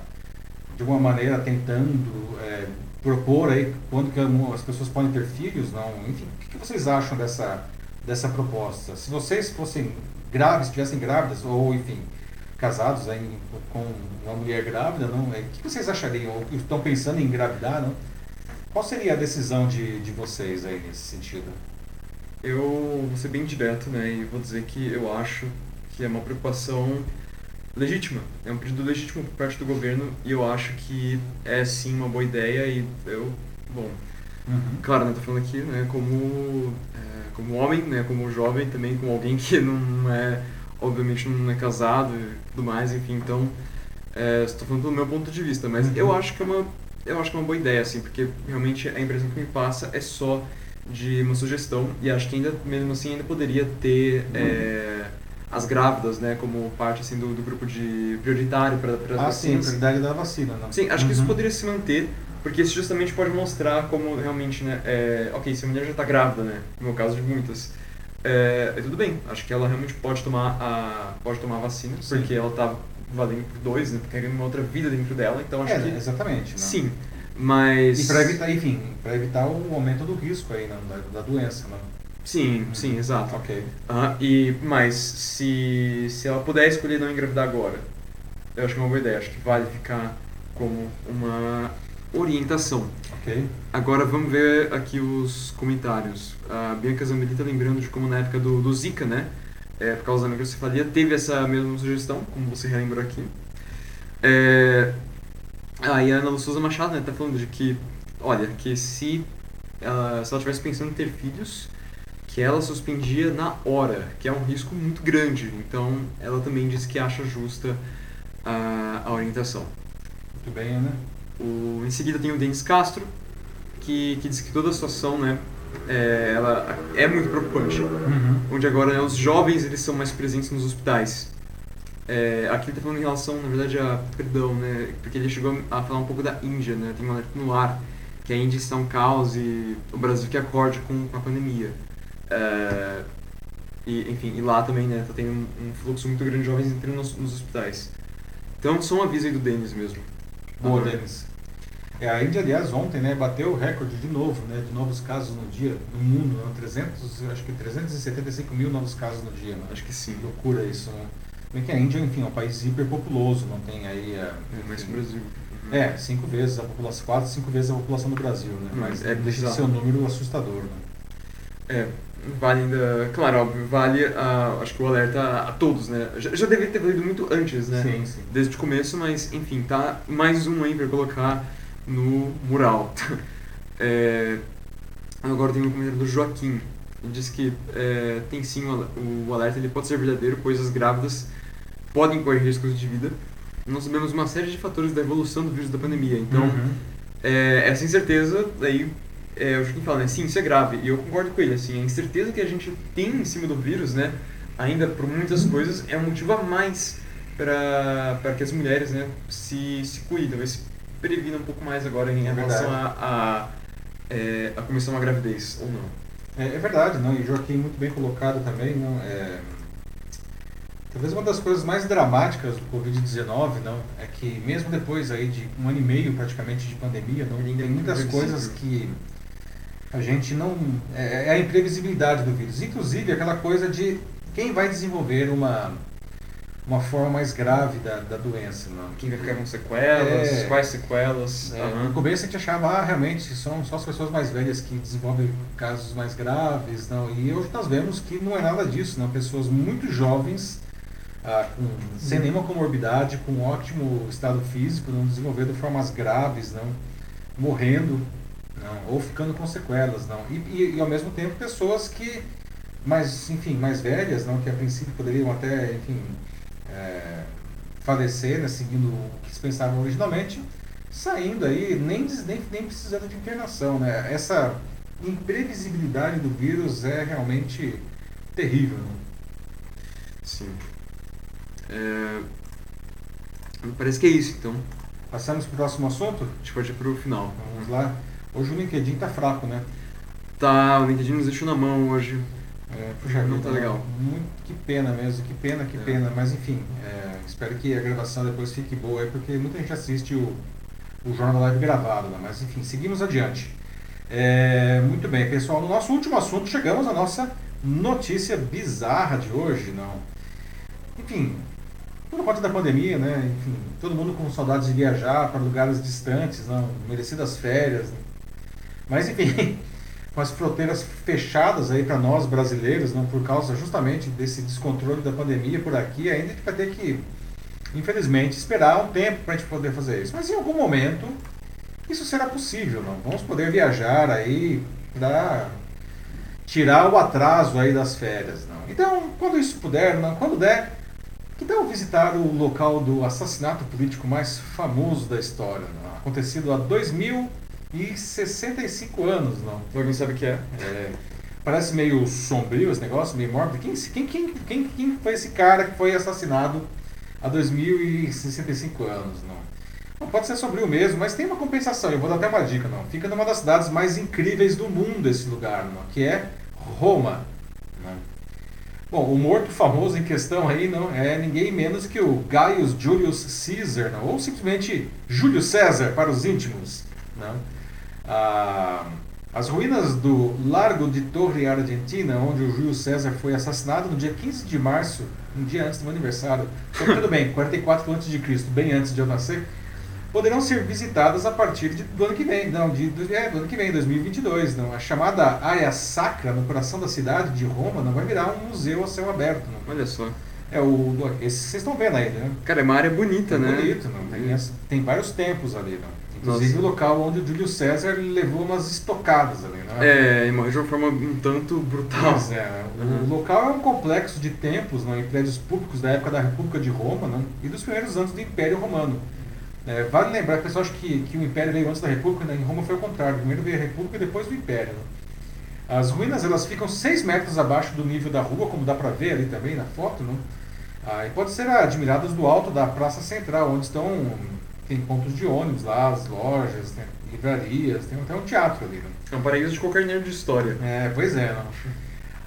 de alguma maneira, tentando é, propor aí quando que as pessoas podem ter filhos, não? Enfim, o que vocês acham dessa, dessa proposta? Se vocês fossem grávidas, estivessem grávidas, ou, enfim, casados aí com uma mulher grávida, não? É, o que vocês achariam? Ou estão pensando em engravidar, não? Qual seria a decisão de, de vocês aí nesse sentido? Eu vou ser bem direto, né, e vou dizer que eu acho que é uma preocupação legítima, é um pedido legítimo por parte do governo e eu acho que é sim uma boa ideia e eu, bom, uhum. claro, né, tô falando aqui, né, como, é, como homem, né, como jovem também, como alguém que não é, obviamente não é casado e tudo mais, enfim, então, é, estou falando do meu ponto de vista, mas uhum. eu acho que é uma eu acho que é uma boa ideia, assim, porque realmente a impressão que me passa é só de uma sugestão e acho que ainda, mesmo assim, ainda poderia ter uhum. é, as grávidas, né, como parte, assim, do, do grupo de prioritário para as ah, vacinas. sim, prioridade da vacina, né? Sim, acho uhum. que isso uhum. poderia se manter, porque isso justamente pode mostrar como realmente, né, é, ok, se a mulher já está grávida, né, no meu caso de muitas, é, é, tudo bem, acho que ela realmente pode tomar a, pode tomar a vacina, sim. porque ela está valendo por dois, né? Porque uma outra vida dentro dela, então acho é, que... exatamente. Né? Sim, mas... E para evitar, enfim, para evitar o aumento do risco aí, né? da, da doença, né? Sim, sim, exato. Ok. Uh, e, mas se, se ela puder escolher não engravidar agora, eu acho que é uma boa ideia. Acho que vale ficar como uma orientação. Ok. Agora vamos ver aqui os comentários. A Bianca Zambelli tá lembrando de como na época do, do Zika, né? é, por causa da microcefalia, teve essa mesma sugestão, como você relembrou aqui. É, ah, e a Ana Souza Machado né, tá falando de que, olha, que se ela, se ela tivesse pensando em ter filhos, que ela suspendia na hora, que é um risco muito grande. Então, ela também disse que acha justa a, a orientação. Muito bem, Ana. O, em seguida tem o Denis Castro, que, que diz que toda a situação, né, é, ela é muito preocupante. Uhum. Onde agora né, os jovens eles são mais presentes nos hospitais. É, aqui ele está falando em relação, na verdade, a perdão, né? Porque ele chegou a falar um pouco da Índia, né? Tem um alerta no ar que a Índia está um caos e o Brasil que acorde com a pandemia. É, e, enfim, e lá também, né? Tá tendo um, um fluxo muito grande de jovens entrando nos, nos hospitais. Então, só um aviso aí do Denis mesmo. Boa, Denis. É, a Índia, aliás, ontem né, bateu o recorde de novo, né, de novos casos no dia, no mundo, né, 300, acho que 375 mil novos casos no dia. Né? Acho que sim. Loucura isso, né? Bem que a Índia, enfim, é um país hiperpopuloso, não tem aí... É, mais que o Brasil. É, cinco vezes a população, quase cinco vezes a população do Brasil, né? Hum, Mas é deixa de ser um número assustador, né? É, vale ainda, claro, óbvio, vale, a, acho que o alerta a, a todos, né? Já, já deveria ter valido muito antes, né? Sim, sim. Desde o começo, mas enfim, tá mais um aí para colocar no mural. é, agora tem um comentário do Joaquim. Ele diz que é, tem sim o, o alerta, ele pode ser verdadeiro, pois as grávidas podem correr riscos de vida. Nós sabemos uma série de fatores da evolução do vírus da pandemia. Então, uhum. é, essa incerteza, daí é, o Joaquim fala, né? Sim, isso é grave. E eu concordo com ele, assim, a incerteza que a gente tem em cima do vírus, né? Ainda por muitas uhum. coisas, é um motivo a mais para que as mulheres, né, se, se cuidem, talvez previna um pouco mais agora em é relação a, a, é, a começar uma gravidez, ou não. É, é, verdade, não? e Joaquim muito bem colocado também. Não? É, talvez uma das coisas mais dramáticas do Covid-19 não, é que mesmo depois aí de um ano e meio praticamente de pandemia, não, tem muitas coisas que a gente não... É, é a imprevisibilidade do vírus. Inclusive aquela coisa de quem vai desenvolver uma uma forma mais grave da, da doença. Não? Quem vai ficar com sequelas, é, quais sequelas. É, uhum. No começo a gente achava, ah, realmente, são só as pessoas mais velhas que desenvolvem casos mais graves. Não? E hoje nós vemos que não é nada disso. Não? Pessoas muito jovens, ah, com, sem nenhuma comorbidade, com ótimo estado físico, não desenvolvendo formas graves, não? morrendo, não? ou ficando com sequelas. Não? E, e, e ao mesmo tempo pessoas que mais, enfim, mais velhas, não, que a princípio poderiam até, enfim, é, falecer, né, seguindo o que se pensava originalmente, saindo aí, nem, nem, nem precisando de internação. Né? Essa imprevisibilidade do vírus é realmente terrível. Né? Sim. É... Parece que é isso, então. Passamos para o próximo assunto? A gente pode ir para o final. Vamos lá. Hoje o LinkedIn tá fraco, né? Tá, o LinkedIn nos deixou na mão hoje. É, puxa Não tá legal. Muito, que pena mesmo, que pena, que É. pena. Mas enfim, é, espero que a gravação depois fique boa aí, porque muita gente assiste o, o Jornal Live gravado, né? Mas enfim, seguimos adiante. É, muito bem, pessoal. No nosso último assunto, chegamos à nossa notícia bizarra de hoje, não? Enfim, por conta da pandemia, né? Enfim, todo mundo com saudades de viajar para lugares distantes, não? Merecidas férias. né? Mas enfim, com as fronteiras fechadas aí para nós brasileiros, não por causa justamente desse descontrole da pandemia por aqui, ainda a gente vai ter que, infelizmente, esperar um tempo para a gente poder fazer isso. Mas em algum momento isso será possível, não? Vamos poder viajar aí para tirar o atraso aí das férias, não? Então, quando isso puder, não? Quando der, que tal visitar o local do assassinato político mais famoso da história, não? Acontecido há 2065 anos, não? Alguém sabe o que é? É, parece meio sombrio esse negócio, meio mórbido. Quem, quem, quem, quem, quem foi esse cara que foi assassinado há 2065 anos? Não? Não, pode ser sombrio mesmo, mas tem uma compensação. Eu vou dar até uma dica, não. Fica numa das cidades mais incríveis do mundo esse lugar, não? que é Roma. Não? Bom, o morto famoso em questão aí não é ninguém menos que o Gaius Julius Caesar, não? ou simplesmente Júlio César para os íntimos. Não? Ah, as ruínas do Largo de Torre Argentina, onde o Júlio César foi assassinado no dia 15 de março, um dia antes do meu aniversário, então, tudo bem, 44 a.C., bem antes de eu nascer, poderão ser visitadas a partir de, do ano que vem, não, de, do, é, do ano que vem, 2022. Não. A chamada área sacra no coração da cidade de Roma não vai virar um museu a céu aberto. Não. Olha só. É o, esse vocês estão vendo aí, né? Cara, é uma área bonita, É né? bonito, não. Tem, tem vários templos ali, não. Inclusive Nossa. o local onde o Júlio César levou umas estocadas ali, não É, e morreu de uma forma um tanto brutal. Pois é, o Uhum. local é um complexo de templos não, em prédios públicos da época da República de Roma não, e dos primeiros anos do Império Romano. É, vale lembrar, o pessoal acha que, que o Império veio antes da República, né? em Roma foi o contrário, primeiro veio a República e depois o Império. Não. As ruínas elas ficam 6 metros abaixo do nível da rua, como dá para ver ali também na foto, não? Ah, e pode ser admiradas do alto da Praça Central, onde estão tem pontos de ônibus lá, as lojas, tem livrarias, tem até um teatro ali. Não? É um paraíso de qualquer nerd de história. É, pois é, não.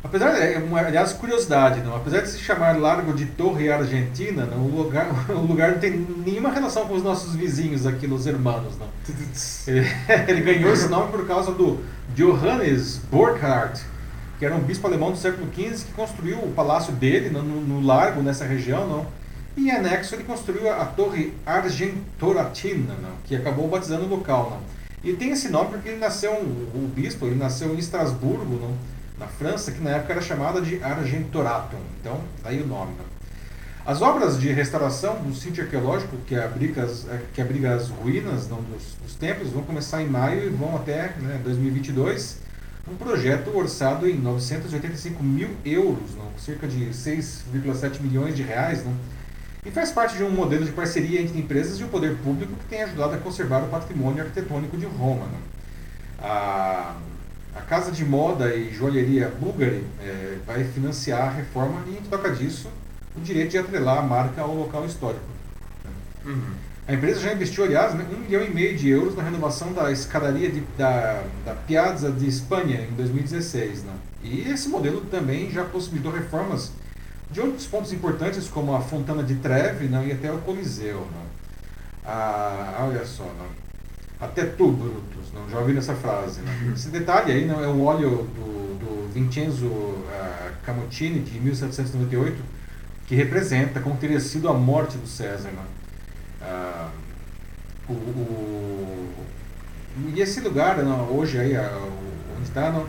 Apesar, é, uma- aliás, curiosidade, não. Apesar de se chamar Largo de Torre Argentina, não, o, lugar, o lugar não tem nenhuma relação com os nossos vizinhos aqui, os hermanos, não. Ele, ele ganhou esse nome por causa do Johannes Burckhardt, que era um bispo alemão do século XV que construiu o palácio dele no, no- no largo, nessa região, não. Em anexo ele construiu a, Torre Argentoratina, não, que acabou batizando o local, não. E tem esse nome porque ele nasceu, o bispo, ele nasceu em Estrasburgo, não, na França, que na época era chamada de Argentoratum. Então, daí o nome. Não. As obras de restauração do sítio arqueológico que abriga as, eh, que abriga as ruínas não, dos, dos templos vão começar em maio e vão até né, 2022. Um projeto orçado em 985 mil euros, não, cerca de 6,7 milhões de reais. Não, e faz parte de um modelo de parceria entre empresas e o poder público que tem ajudado a conservar o patrimônio arquitetônico de Roma. Não. A, a casa de moda e joalheria Bulgari eh, vai financiar a reforma e, em troca disso, o direito de atrelar a marca ao local histórico. Uhum. A empresa já investiu, aliás, né, um milhão e meio de euros na renovação da escadaria de- da, da Piazza de Espanha em 2016. Né? E esse modelo também já possibilitou reformas de outros pontos importantes, como a Fontana de Trevi né, e até o Coliseu. Né? Ah, olha só, né? até tu, Brutus, não? já ouviram essa frase. Né? Esse detalhe aí não é um óleo do, do Vincenzo Camutini, de 1798, que representa como teria sido a morte do César. Né? Ah, o, o- e esse lugar, não, hoje aí, ah, onde está, não,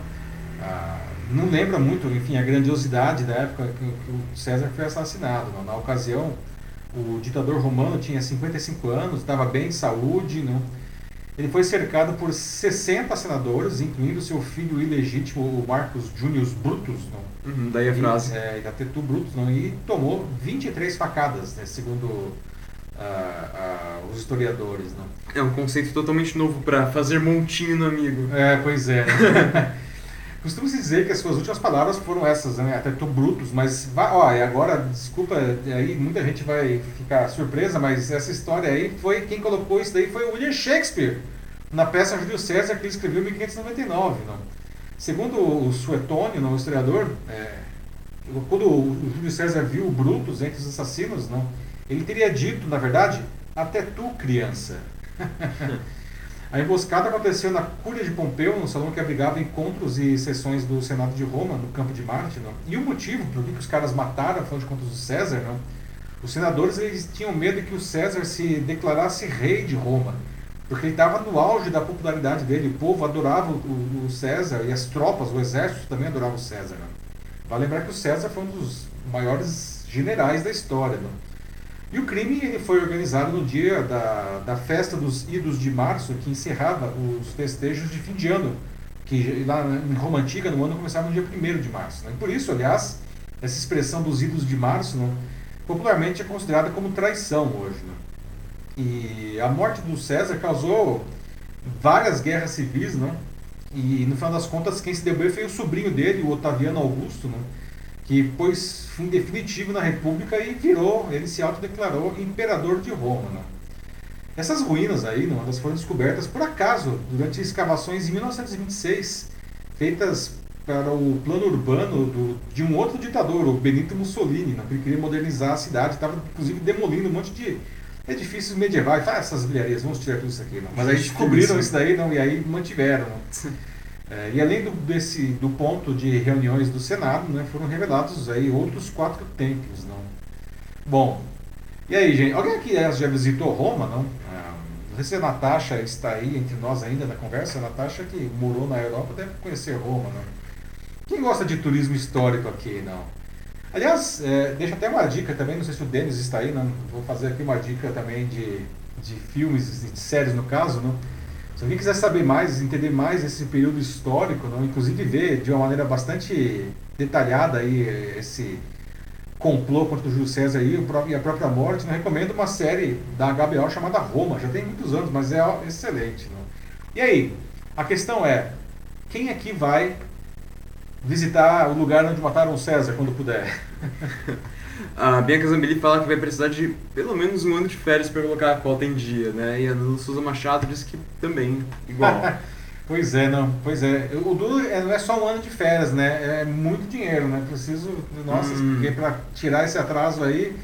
ah, não lembra muito, enfim, a grandiosidade da época que, que o César foi assassinado. Na ocasião, o ditador romano tinha 55 anos, estava bem de saúde, não. Ele foi cercado por 60 senadores, incluindo seu filho ilegítimo, o Marcus Junius Brutus, não. Uhum, daí a frase. E, é, da Tetu Brutus, não, e tomou 23 facadas, né, segundo ah, ah, os historiadores. Não. É um conceito totalmente novo pra fazer montinho no amigo. É, pois é. né? Costuma-se dizer que as suas últimas palavras foram essas, né? Até tô brutos, mas vai, ó, e agora, desculpa, aí muita gente vai ficar surpresa, mas essa história aí foi quem colocou isso daí foi o William Shakespeare. na peça Júlio César que ele escreveu em 1599. Não? Segundo o Suetônio, o historiador, é, quando o Júlio César viu o Brutus entre os assassinos, não, ele teria dito, na verdade, até tu, criança. A emboscada aconteceu na Cúria de Pompeu, no salão que abrigava encontros e sessões do Senado de Roma, no campo de Marte. Não? E o motivo por que os caras mataram, afinal de contas, o César, não? os senadores eles tinham medo que o César se declarasse rei de Roma, porque ele estava no auge da popularidade dele. O povo adorava o, o, César e as tropas, o exército também adorava o César. Não? Vale lembrar que o César foi um dos maiores generais da história. Não? E o crime foi organizado no dia da, da festa dos Idos de Março, que encerrava os festejos de fim de ano, que lá em Roma Antiga, no ano, começava no dia 1 de março. Né? Por isso, aliás, essa expressão dos Idos de Março não, popularmente é considerada como traição hoje. Né? E a morte do César causou várias guerras civis, né? e no final das contas, quem se deu bem foi o sobrinho dele, o Otaviano Augusto, né? Que pôs fim definitivo na República e virou, ele se autodeclarou imperador de Roma. Né? Essas ruínas aí, não, elas foram descobertas por acaso durante escavações em 1926, feitas para o plano urbano do, de um outro ditador, o Benito Mussolini, né? que queria modernizar a cidade, estava inclusive demolindo um monte de edifícios medievais. Ah, essas bilharias, vamos tirar tudo isso aqui. Não. Mas aí descobriram isso daí não, e aí mantiveram. Não. É, e além do, desse, do ponto de reuniões do Senado, né, foram revelados aí outros quatro templos. Não? Bom, e aí, gente? Alguém aqui já visitou Roma, não? Ah, não sei se a Natasha está aí entre nós ainda na conversa. A Natasha, que morou na Europa, deve conhecer Roma, não? Quem gosta de turismo histórico aqui, não? Aliás, é, deixa até uma dica também, não sei se o Denis está aí, não? vou fazer aqui uma dica também de, de filmes, de séries no caso, não? Se alguém quiser saber mais, entender mais esse período histórico, não? inclusive ver de uma maneira bastante detalhada aí esse complô contra o Júlio César e a própria morte, não recomendo uma série da HBO chamada Roma, já tem muitos anos, mas é excelente. Não? E aí, a questão é, quem aqui vai visitar o lugar onde mataram o César quando puder? A Bianca Zambelli fala que vai precisar de pelo menos um ano de férias para colocar a cota em dia, né? E a Ana Souza Machado disse que também, igual. pois é, não. Pois é. O duro é, não é só um ano de férias, né? É muito dinheiro, né? Preciso, nossa, hum. porque para tirar esse atraso aí,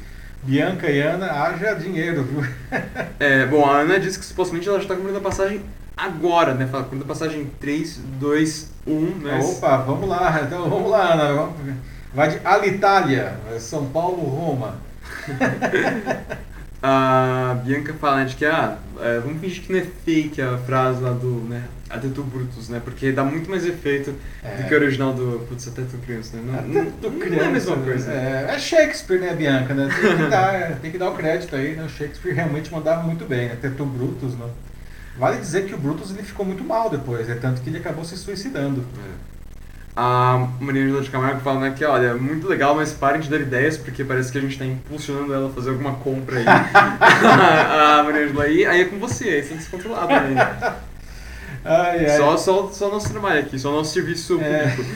Bianca e Ana, haja dinheiro, viu? é, bom, a Ana disse que supostamente ela já está comprando a passagem agora, né? Fala, comprando a passagem 3, 2, 1, né? Opa, vamos lá, então vamos lá, Ana. Vamos... Vai de Alitalia, São Paulo, Roma. a Bianca fala de que, ah, é, vamos fingir que não é fake a frase lá do, né, Atetu Brutus, né, porque dá muito mais efeito é. do que o original do, putz, Atetu Criança, né, não, não, não, criança, não é a mesma coisa. É, é, Shakespeare, né, Bianca, né, tem que, dar, tem que dar o crédito aí, né, o Shakespeare realmente mandava muito bem, né, Atetu Brutus, né. Vale dizer que o Brutus ele ficou muito mal depois, é tanto que ele acabou se suicidando. É. A Maria Angela de Camargo fala né, que, olha, muito legal, mas parem de dar ideias, porque parece que a gente está impulsionando ela a fazer alguma compra aí. a Maria Angela aí, aí é com você, aí você tem que se controlar também. Ai, ai. Só, só, só nosso trabalho aqui, só nosso serviço é. público.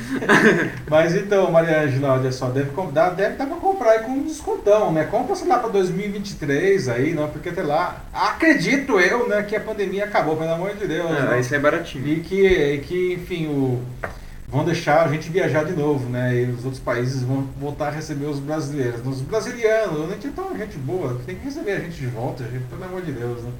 Mas então, Maria Angela, olha só, deve, dar, deve dar pra comprar aí com um descontão, né? Compra, sei lá, pra 2023 aí, não, porque até lá, acredito eu, né, que a pandemia acabou, pelo amor de Deus. É, né? isso é baratinho. E que, e que enfim, o vão deixar a gente viajar de novo, né? E os outros países vão voltar a receber os brasileiros. Os brasilianos, a gente é tão gente boa, tem que receber a gente de volta, gente, pelo amor de Deus, né?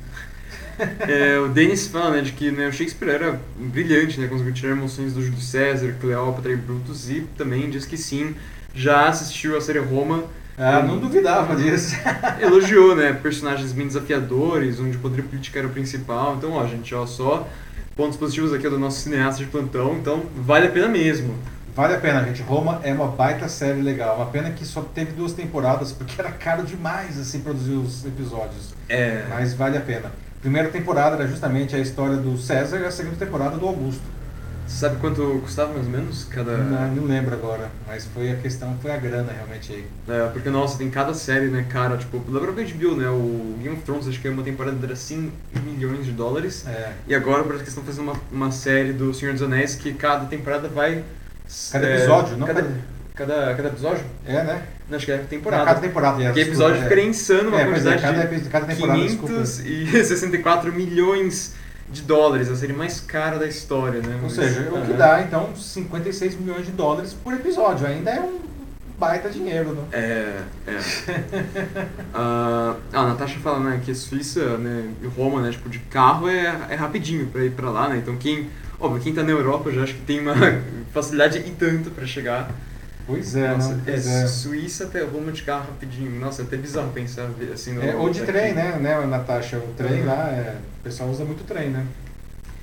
É, o Denis fala né, de que né, o Shakespeare era brilhante, né, conseguiu tirar emoções do Júlio César, Cleópatra e Brutus, e também diz que sim, já assistiu a série Roma. Ah, não duvidava disso. Elogiou, né, personagens bem desafiadores, onde o poder político era o principal. Então, ó, gente, ó, só pontos positivos aqui do nosso cineasta de plantão, então vale a pena mesmo. Vale a pena, gente. Roma é uma baita série legal. Uma pena que só teve duas temporadas, porque era caro demais assim produzir os episódios. É. Mas vale a pena. Primeira temporada era justamente a história do César e a segunda temporada do Augusto. Você sabe quanto custava mais ou menos cada. Não, não lembro agora, mas foi a questão, foi a grana realmente aí. É, porque nossa, tem cada série, né, cara, tipo, lembra o HBO, né? O Game of Thrones, acho que é uma temporada era 100 milhões de dólares. É. E agora parece que estão fazendo uma, uma série do Senhor dos Anéis que cada temporada vai. Cada é, episódio, não? Cada, cada, cada episódio? É, né? Não, acho que é temporada. cada temporada, é. Porque episódio é. ficaria insano, uma é, quantidade é, cada, de cada temporada, 564 milhões de dólares, a série mais cara da história, né? Ou seja, o que dá então 56 milhões de dólares por episódio. Ainda é um baita dinheiro, né? É, é. Ah, a Natasha fala, né, que a Suíça, né, e Roma, né, tipo, de carro é, é rapidinho pra ir pra lá, né, então quem, óbvio, quem tá na Europa já acho que tem uma facilidade e tanto pra chegar. Pois é, Nossa, né? é, Pois é. Suíça até Roma de carro rapidinho, nossa, é até bizarro pensar assim no... É, ou de aqui. trem, né, né, Natasha? O trem Uhum. lá, é, o pessoal usa muito trem, né?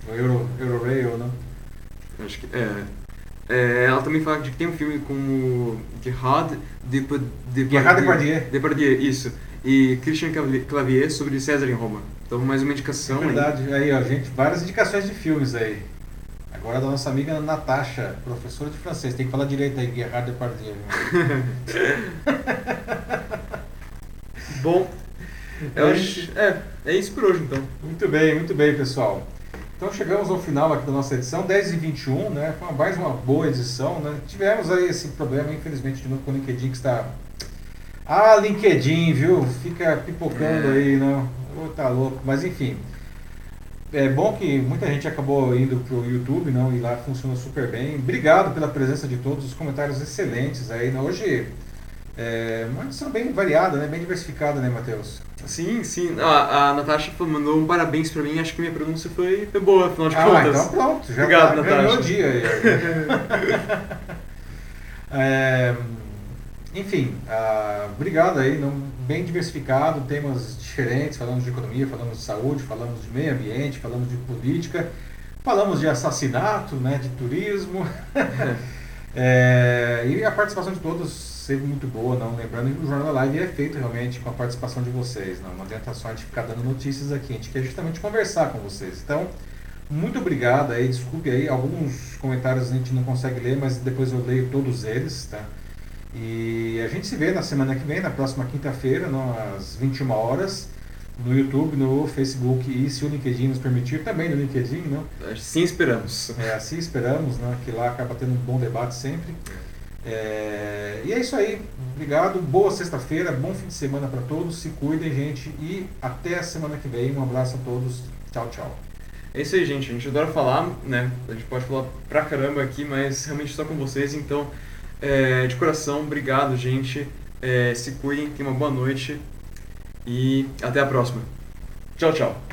O Euro, Eurorail, né? Acho que, é. É, ela também fala de que tem um filme com o Gerard Depa- Gerard Depardieu. Depardieu, isso. E Christian Clavier- sobre César em Roma. Então, mais uma indicação É aí. verdade. Aí, ó, gente, várias indicações de filmes aí. Agora da nossa amiga Natasha, professora de francês. Tem que falar direito aí, Gerard Depardieu. Bom, É. É, é isso por hoje então. Muito bem, muito bem, pessoal. Então chegamos ao final aqui da nossa edição, 10 e 21, né? Foi mais uma boa edição, né? Tivemos aí esse problema, infelizmente, de novo com o LinkedIn que está... Ah, LinkedIn, viu? Fica pipocando É. aí, não? Ô, tá louco. Mas enfim, é bom que muita gente acabou indo pro YouTube, não? E lá funciona super bem. Obrigado pela presença de todos, os comentários excelentes aí, né? Hoje, é uma edição bem variada, né? Bem diversificada, né, Matheus? Sim, sim. A, a Natasha mandou um parabéns pra mim, acho que minha pronúncia foi, foi boa, afinal de Ah, contas. então pronto, já Obrigado, tá, ganhou o Natasha. dia aí. É, enfim, ah, obrigado aí, não, bem diversificado, temas diferentes, falamos de economia, falamos de saúde, falamos de meio ambiente, falamos de política, falamos de assassinato, né, de turismo. É, e a participação de todos sempre muito boa, não lembrando que o Jornal da Live é feito realmente com a participação de vocês, não, não adianta só a gente ficar dando notícias aqui, a gente quer justamente conversar com vocês. Então, muito obrigado aí, desculpe aí, alguns comentários a gente não consegue ler, mas depois eu leio todos eles, tá? E a gente se vê na semana que vem, na próxima quinta-feira, às 21 horas, no YouTube, no Facebook e se o LinkedIn nos permitir, também no LinkedIn, não? Sim, esperamos. É, assim esperamos, né? Que lá acaba tendo um bom debate sempre. É, e é isso aí. Obrigado. Boa sexta-feira, bom fim de semana para todos. Se cuidem, gente. E até a semana que vem. Um abraço a todos. Tchau, tchau. É isso aí, gente. A gente adora falar, né? A gente pode falar pra caramba aqui, mas realmente só com vocês. Então, é, de coração, obrigado, gente. É, se cuidem, tenham uma boa noite e até a próxima. Tchau, tchau.